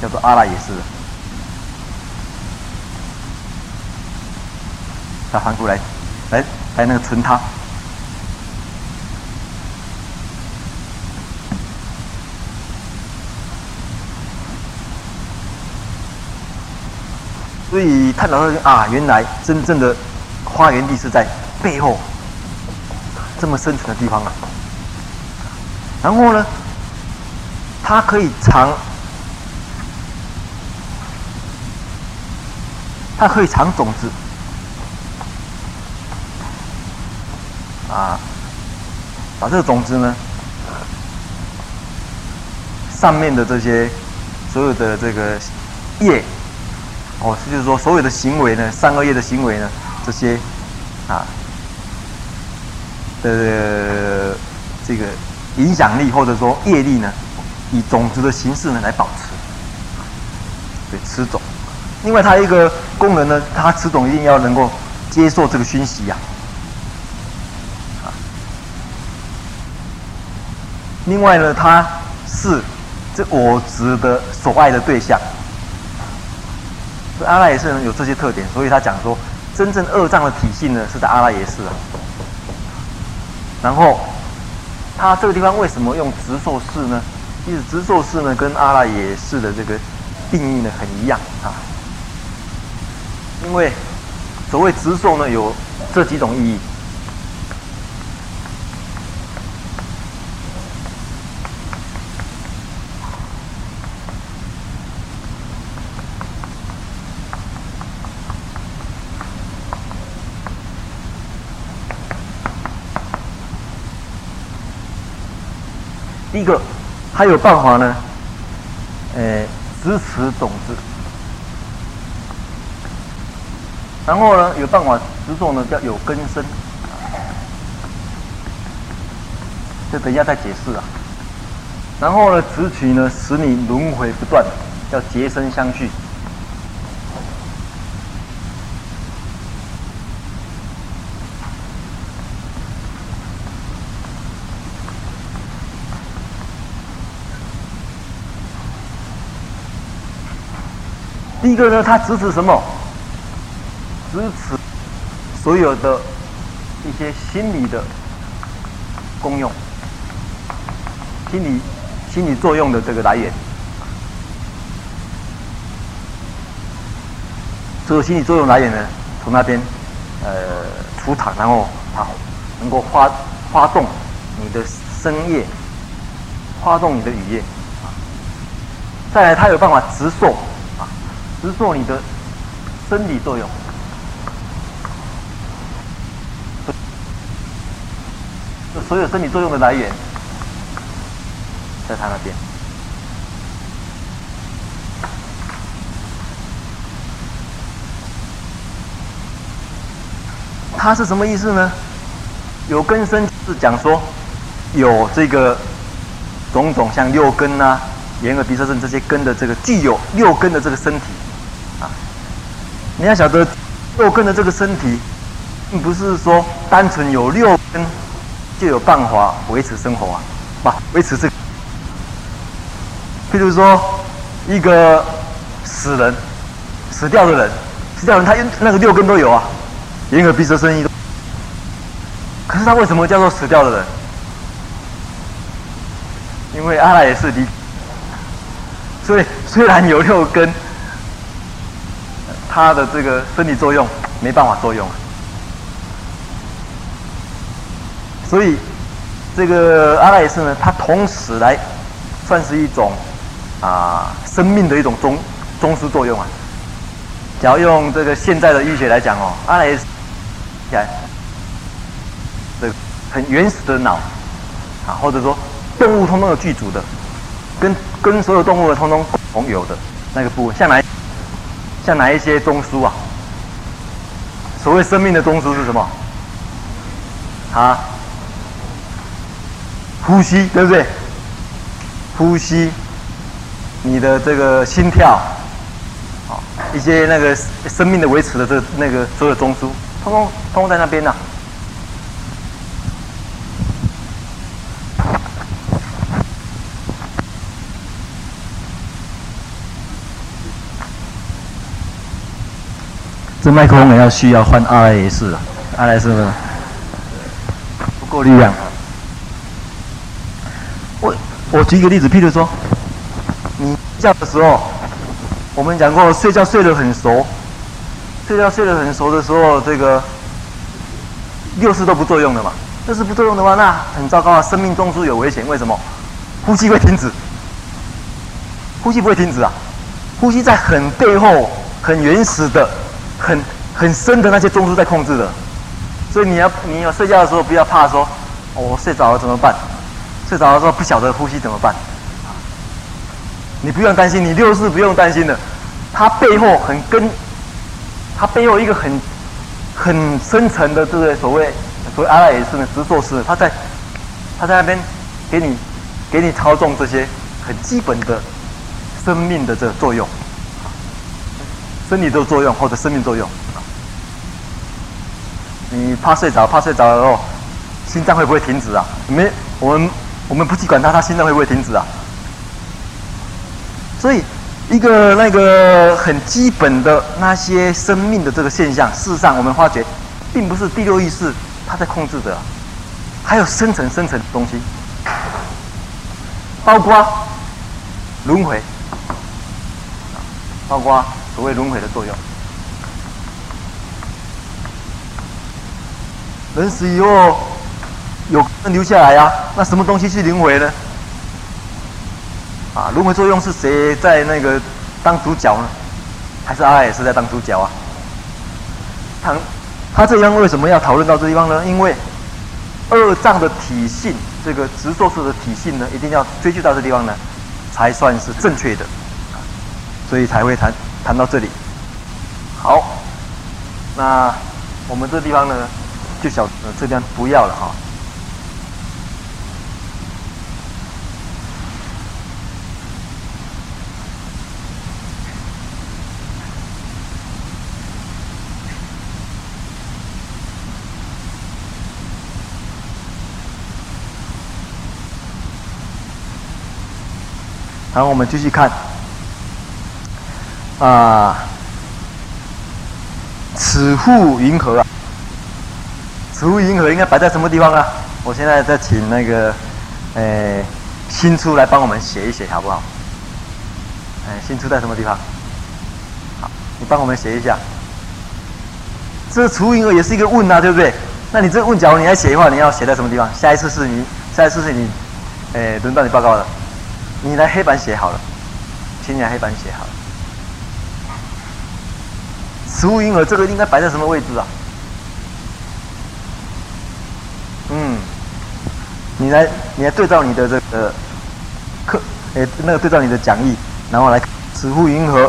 叫做阿赖耶识。大仓库来，来来那个存它。所以探讨说啊，原来真正的发源地是在背后这么深层的地方啊。然后呢，它可以藏，它可以藏种子啊，把这个种子呢，上面的这些所有的这个叶。哦，就是说，所有的行为呢，善恶业的行为呢，这些啊的这个影响力或者说业力呢，以种子的形式呢来保持，对，持种。另外，它一个功能呢，它持种一定要能够接受这个熏习呀，啊。另外呢，它是这我执的所爱的对象。阿拉耶识呢有这些特点，所以他讲说，真正二障的体系呢是在阿拉耶识啊。然后，他这个地方为什么用直受式呢？因为直受式呢跟阿拉耶识的这个定义呢很一样啊。因为所谓直受呢有这几种意义。第一个，他有办法呢，呃，支持种子，然后呢，有办法植种呢，叫有根生，这等一下再解释啊。然后呢，执取呢，使你轮回不断，叫结生相续。第一个呢，它支持什么？支持所有的一些心理的功用，心理心理作用的这个来源。这个心理作用来源呢，从那边呃出场，然后它能够发发动你的声业，发动你的语业。再来，它有办法直受。是做你的生理作用，所有生理作用的来源，在他那边。他是什么意思呢？有根生是讲说，有这个种种像六根啊、眼耳鼻舌身这些根的这个具有六根的这个身体。你要晓得，六根的这个身体，并不是说单纯有六根就有办法维持生活啊，不维持这个。譬如说，一个死人、死掉的人、死掉的人，他那个六根都有啊，眼耳鼻舌身意都。可是他为什么叫做死掉的人？因为阿赖耶识的，所以虽然有六根。它的这个生理作用没办法作用啊，所以这个阿赖耶识呢，它同时来算是一种啊生命的一种中中枢作用啊。假如用这个现在的医学来讲哦，阿赖耶识起来这个很原始的脑啊，或者说动物通通有具足的，跟跟所有动物通通同有的那个部分，像来。像哪一些中枢啊？所谓生命的中枢是什么？啊？呼吸，对不对？呼吸，你的这个心跳，好，一些那个生命的维持的这那个所有中枢，通通通通在那边呢、麦克风也要需要换 RIS 了，RIS 呢不够力量。我我举一个例子，譬如说，你睡觉的时候，我们讲过睡觉睡得很熟，睡觉睡得很熟的时候，这个六识都不作用的嘛。六识不作用的话，那很糟糕啊，生命中枢有危险。为什么？呼吸会停止，呼吸不会停止啊，呼吸在很背后、很原始的。很很深的那些中枢在控制的，所以你要你要睡觉的时候不要怕说，我睡着了怎么办？睡着的时候不晓得呼吸怎么办？你不用担心，你六识不用担心的，它背后很根，它背后一个很很深层的这个所谓所谓阿赖耶识的执作师，他在他在那边给你给你操纵这些很基本的生命的这个作用。身体的作用或者生命作用，你怕睡着，怕睡着了后，心脏会不会停止啊？没，我们我们不去管它，它心脏会不会停止啊？所以，一个那个很基本的那些生命的这个现象，事实上我们发觉，并不是第六意识它在控制的，还有深层深层的东西，包括轮回，包括。所谓轮回的作用，人死以后有人留下来、啊？那什么东西是轮回呢？啊，轮回作用是谁在那个当主角呢？还是阿赖耶在当主角啊？他他这样为什么要讨论到这地方呢？因为二障的体性，这个执着式的体性呢，一定要追究到这地方呢，才算是正确的，所以才会谈。谈到这里，好，那我们这地方呢，就小、这边不要了哈。好，我们继续看。啊，此户云何啊？此户云何应该摆在什么地方啊？我现在再请那个，诶，新初来帮我们写一写，好不好？哎，新初在什么地方？好，你帮我们写一下。这此物云何也是一个问啊，对不对？那你这个问，假如你来写的话，你要写在什么地方？下一次是你，下一次是你，诶，轮到你报告了，你来黑板写好了，请你来黑板写好。此户云何，这个应该摆在什么位置啊？嗯，你来，你来对照你的这个课，哎，那个对照你的讲义，然后来，此户云何，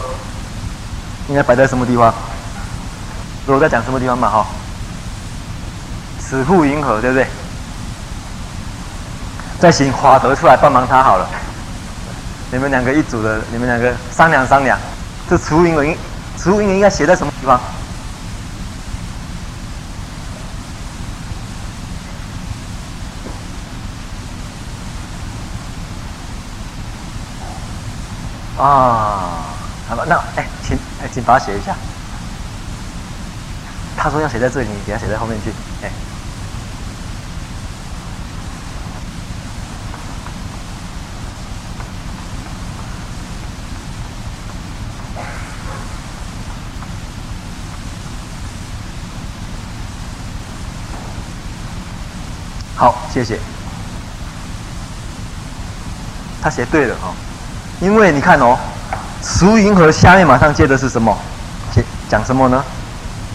应该摆在什么地方？我在讲什么地方嘛？哈，此户云河，对不对？再请华德出来帮忙他好了，你们两个一组的，你们两个商量商量，这此户云何应。植物应应该写在什么地方？啊，好吧，那哎，请哎，请把它写一下。他说要写在这里，你给他写在后面去，哎。好，谢谢。他写对了哦，因为你看哦，此户云何下面马上接的是什么？写讲什么呢？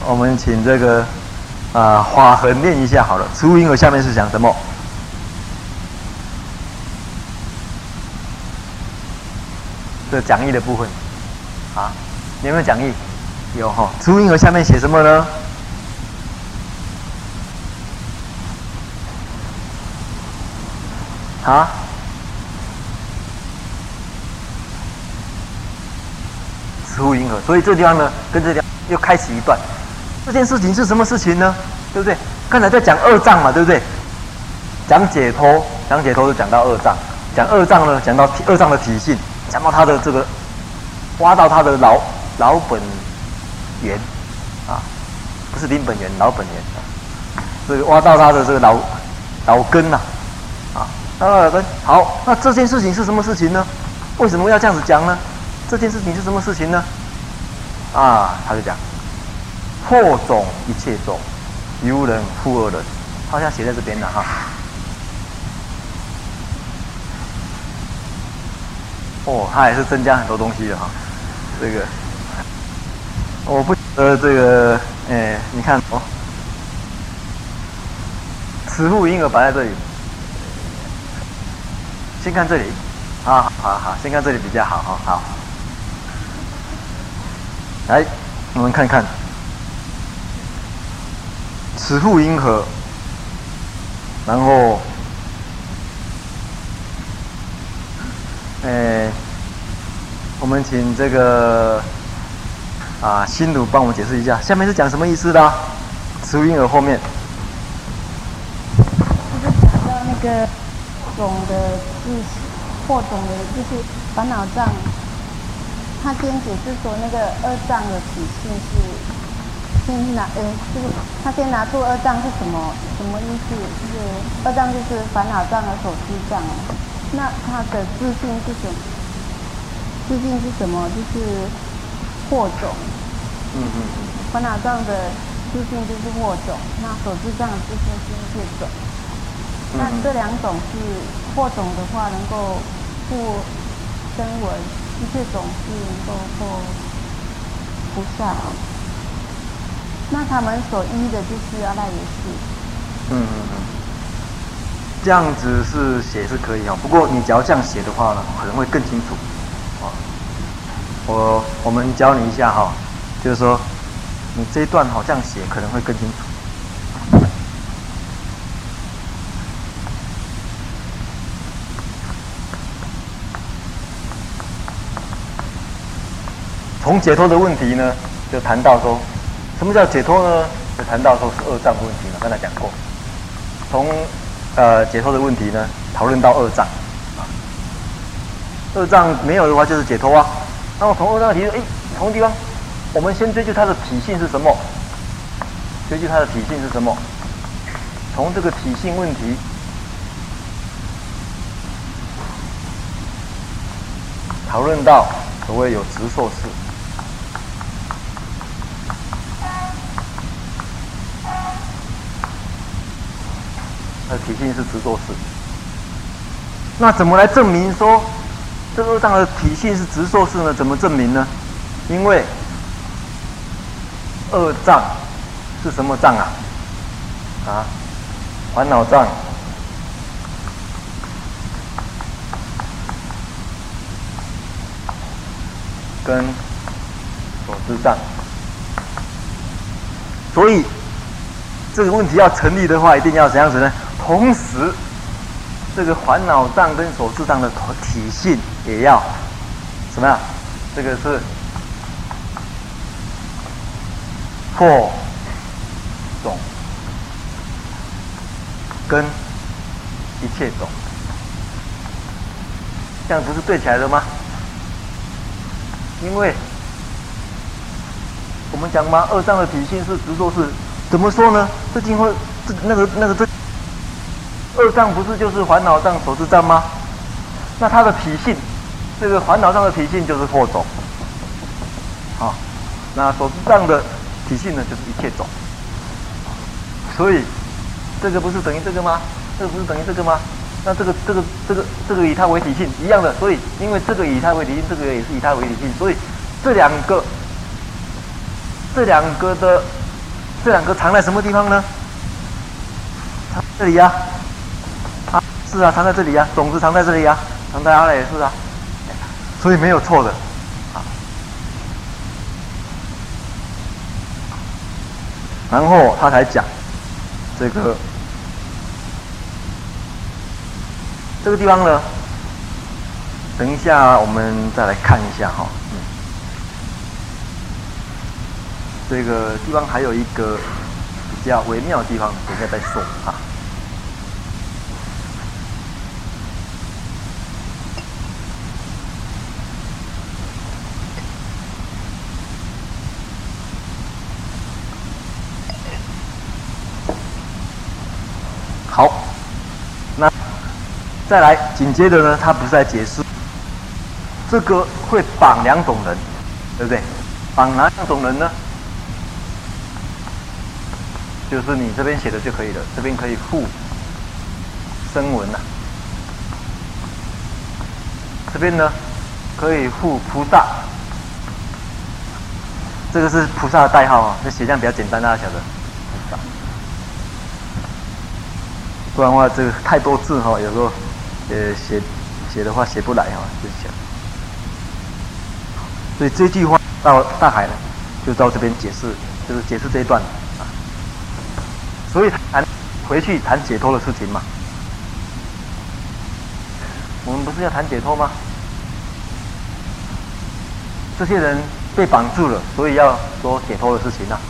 我们请这个啊华恒念一下好了。此户云何下面是讲什么？这讲义的部分啊，你有没有讲义？有哈、哦。此户云何下面写什么呢？啊？慈护因何？所以这地方呢，跟这地方又开启一段。这件事情是什么事情呢？对不对？刚才在讲二障嘛，对不对？讲解脱，讲解脱就讲到二障，讲二障呢，讲到二障的体性，讲到他的这个，挖到他的老老本源啊，不是林本源，老本源，这个挖到他的这个老老根呐，啊，老根。好，那这件事情是什么事情呢？为什么要这样子讲呢？这件事情是什么事情呢？啊，他就讲。破种一切种，由人复二人，好像写在这边了哈。哦，他也是增加很多东西的哈。这个，我不呃，这个，哎，你看哦，慈父婴儿摆在这里？先看这里，啊，好好，先看这里比较好哈，好。来，我们看看。慈护因何？然后，哎，我们请这个啊，心如帮我们解释一下，下面是讲什么意思的？慈护因何后面，就讲到那个种的意思，或种的就是烦恼障。他先解释说，那个二障的体性是。先拿，呃，就是他先拿出二障是什么什么意思？就是二障就是烦恼障和所知障。那他的自信是什么？自信是什么？就是惑种。嗯嗯嗯。烦恼障的自信就是惑种，那所知障的自性是一切种。那这两种是惑种的话，能够不声闻；一切种是能够破菩萨。那他们所依的就是阿赖耶识。嗯嗯嗯，这样子是写是可以啊，不过你只要这样写的话呢，可能会更清楚。哦，我我们教你一下哈，就是说你这一段好像写可能会更清楚。从解脱的问题呢，就谈到说。什么叫解脱呢？就谈到说是二障问题嘛。刚才讲过，从呃解脱的问题呢，讨论到二障啊。二障没有的话就是解脱啊。那么从二障的题，哎，同个地方，我们先追究它的体性是什么？追究它的体性是什么？从这个体性问题讨论到所谓有执受它的。体性是执受式，那怎么来证明说这个二障的体性是执受式呢？怎么证明呢？因为二障是什么障啊？啊，烦恼障跟所知障，所以这个问题要成立的话，一定要怎样子呢？同时，这个烦恼障跟所知障的体性也要什么呀？这个是破种跟一切种，这样不是对起来了吗？因为我们讲嘛，二障的体性是执受识，怎么说呢？这经会这那个那个这。二障不是就是烦恼障、所知障吗？那它的体性，这个烦恼障的体性就是惑种，啊，那所知障的体性呢就是一切种，所以这个不是等于这个吗？这个不是等于这个吗？那这个这个这个这个以它为体性一样的，所以因为这个以它为体性，这个也是以它为体性，所以这两个这两个的这两个藏在什么地方呢？藏这里呀、是啊，藏在这里、啊，种子藏在这里、啊，藏在阿赖耶是啊，所以没有错的啊。然后他才讲这个这个地方呢，等一下我们再来看一下哈。嗯，这个地方还有一个比较微妙的地方，等一下再说啊。好，那再来紧接着呢，他不是在解释这个会绑两种人，对不对？绑哪两种人呢？就是你这边写的就可以了，这边可以附声文呐。这边呢可以附菩萨，这个是菩萨的代号啊，这写这样比较简单，大家晓得。不然的话，这个太多字哈，有时候呃写写的话写不来哈，就这样。所以这句话到大海呢，就到这边解释，就是解释这一段啊。所以谈回去谈解脱的事情嘛。我们不是要谈解脱吗？这些人被绑住了，所以要说解脱的事情啊。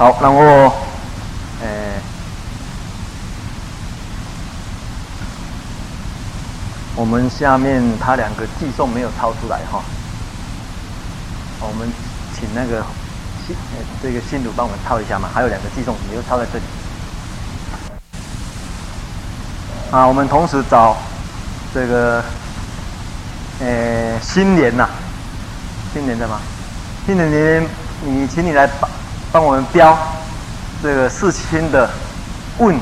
好，然后，呃，我们下面他两个寄送没有抄出来哈，我们请那个信呃这个信主帮我们抄一下嘛，还有两个寄送没有抄在这里。啊，我们同时找这个，呃，新年呐，新年的吗？新年年，你请你来把。帮我们标这个世亲的问，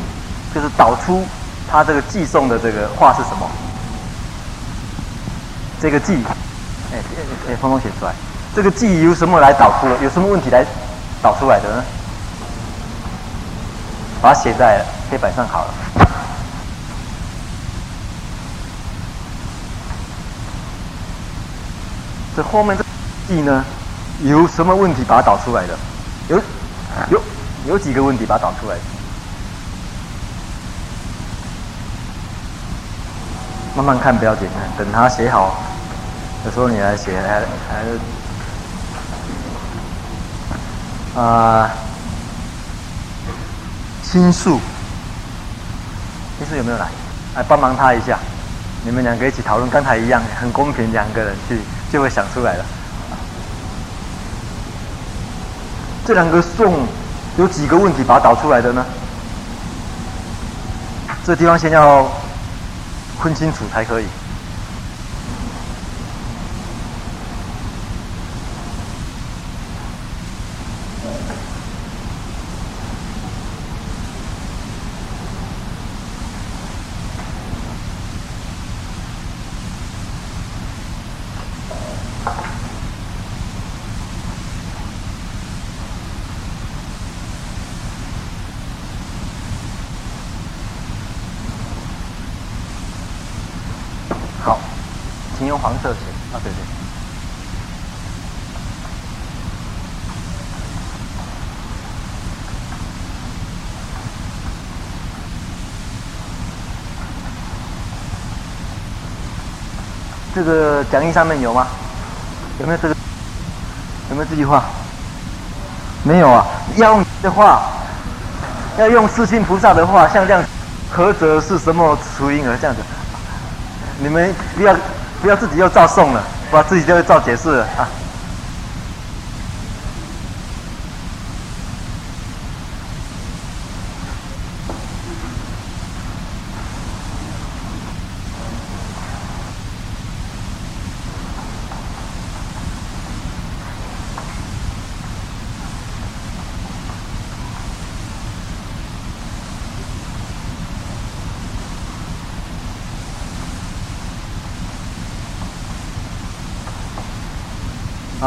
就是导出他这个寄送的这个话是什么？这个寄，哎哎，统统写出来。这个寄由什么来导出？有什么问题来导出来的呢？把它写在黑板上好了。这后面这偈呢，有什么问题把它导出来的？有有有几个问题，把它导出来。慢慢看，不要紧，等他写好有时候你来写，还还是啊，心术，心术有没有来？来帮忙他一下，你们两个一起讨论，刚才一样，很公平，两个人去就会想出来了。这两个送有几个问题把它导出来的呢？这地方先要分清楚才可以。黄色写啊，对对。这个讲义上面有吗？有没有这个？有没有这句话？没有啊。要用的话，要用世亲菩萨的话，像这样，何者是什么除因而这样子？你们不要。不要自己又照送了，不然自己就会照解释了啊。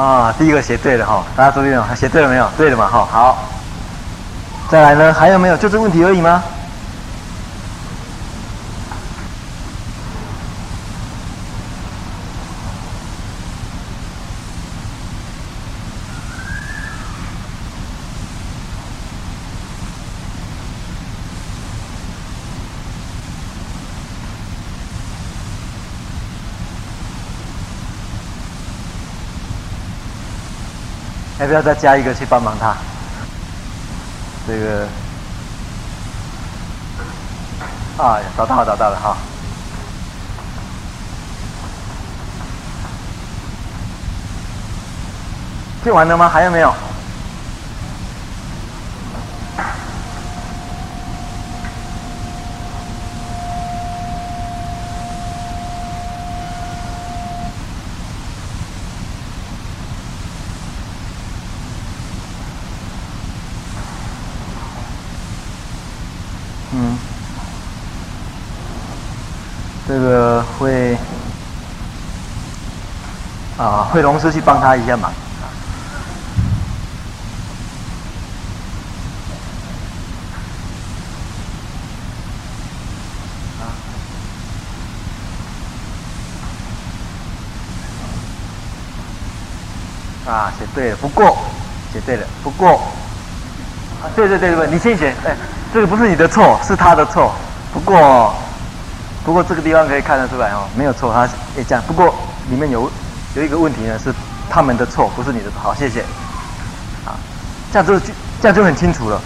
啊，第一个写对了哈，大家注意了，写对了没有？对了嘛，哈，好。再来呢，还有没有？就这问题而已吗？要不要再加一个去帮忙他？这个啊，找到了，找到了哈。建完了吗？还有没有？嗯，这个会啊，慧龙师去帮他一下忙。啊，啊写对了，不过写对了，不过啊，对对对对，你先写，哎，这个不是你的错，是他的错。不过，不过这个地方可以看得出来哦，没有错，他也这样。不过里面有有一个问题呢，是他们的错，不是你的错。好，谢谢。啊，这样就这样就很清楚了。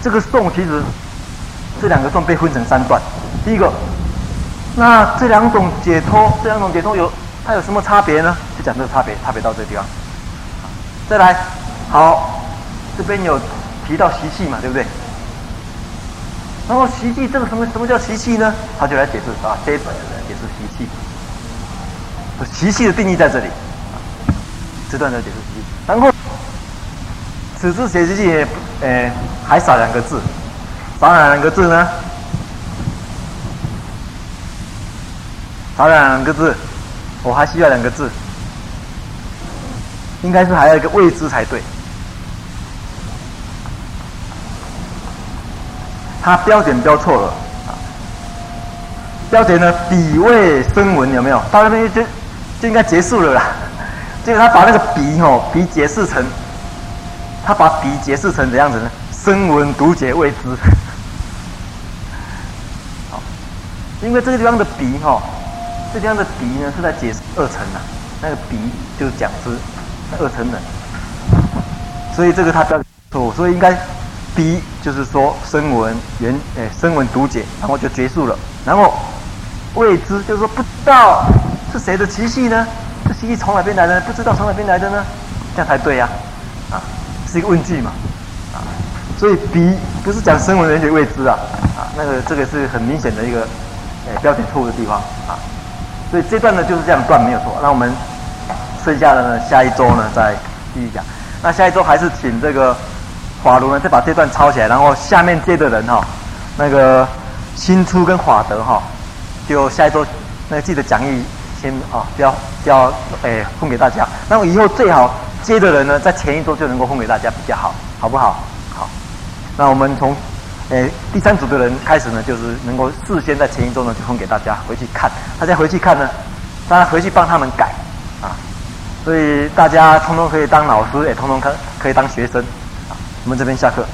这个颂其实这两个颂被分成三段。第一个，那这两种解脱，这两种解脱有它有什么差别呢？就讲这个差别，差别到这个地方。再来，好，这边有提到习气嘛，对不对？然后习气这个什么什么叫习气呢？他就来解释啊，这一段。习气的定义在这里，这段在解释。然后此字写习气，呃，还少两个字，少哪两个字呢？少两个字，我还需要两个字。应该是还有一个未知才对，他标点标错了！标点呢，底位声闻有没有？到那边就就应该结束了啦。结果他把那个笔哦，笔解释成，他把笔解释成怎样子呢？声闻独解未知。好，因为这个地方的鼻哈，这地方的鼻呢是在解释二乘啊，那个鼻就是讲之。二层的，所以这个他标错，所以应该 B 就是说声闻缘诶声闻独解，然后就结束了。然后未知就是说不知道是谁的习气呢？这习气从哪边来的？不知道从哪边来的呢？这样才对呀，啊，是一个问句嘛，啊，所以比不是讲声闻缘觉未知啊，啊，那个这个是很明显的一个诶标点错误的地方啊，所以这段呢就是这样断没有错。那我们。剩下的呢，下一周呢再继续讲。那下一周还是请这个法如呢，再把这段抄起来，然后下面接的人哈、那个新初跟法德哈、就下一周那个记得讲义先啊，不要不要诶分给大家。那么以后最好接的人呢，在前一周就能够分给大家比较好，好不好？好。那我们从诶第三组的人开始呢，就是能够事先在前一周呢就分给大家回去看，大家回去看呢，大家回去帮他们改啊。所以大家通通可以当老师，也通通可可以当学生啊。我们这边下课。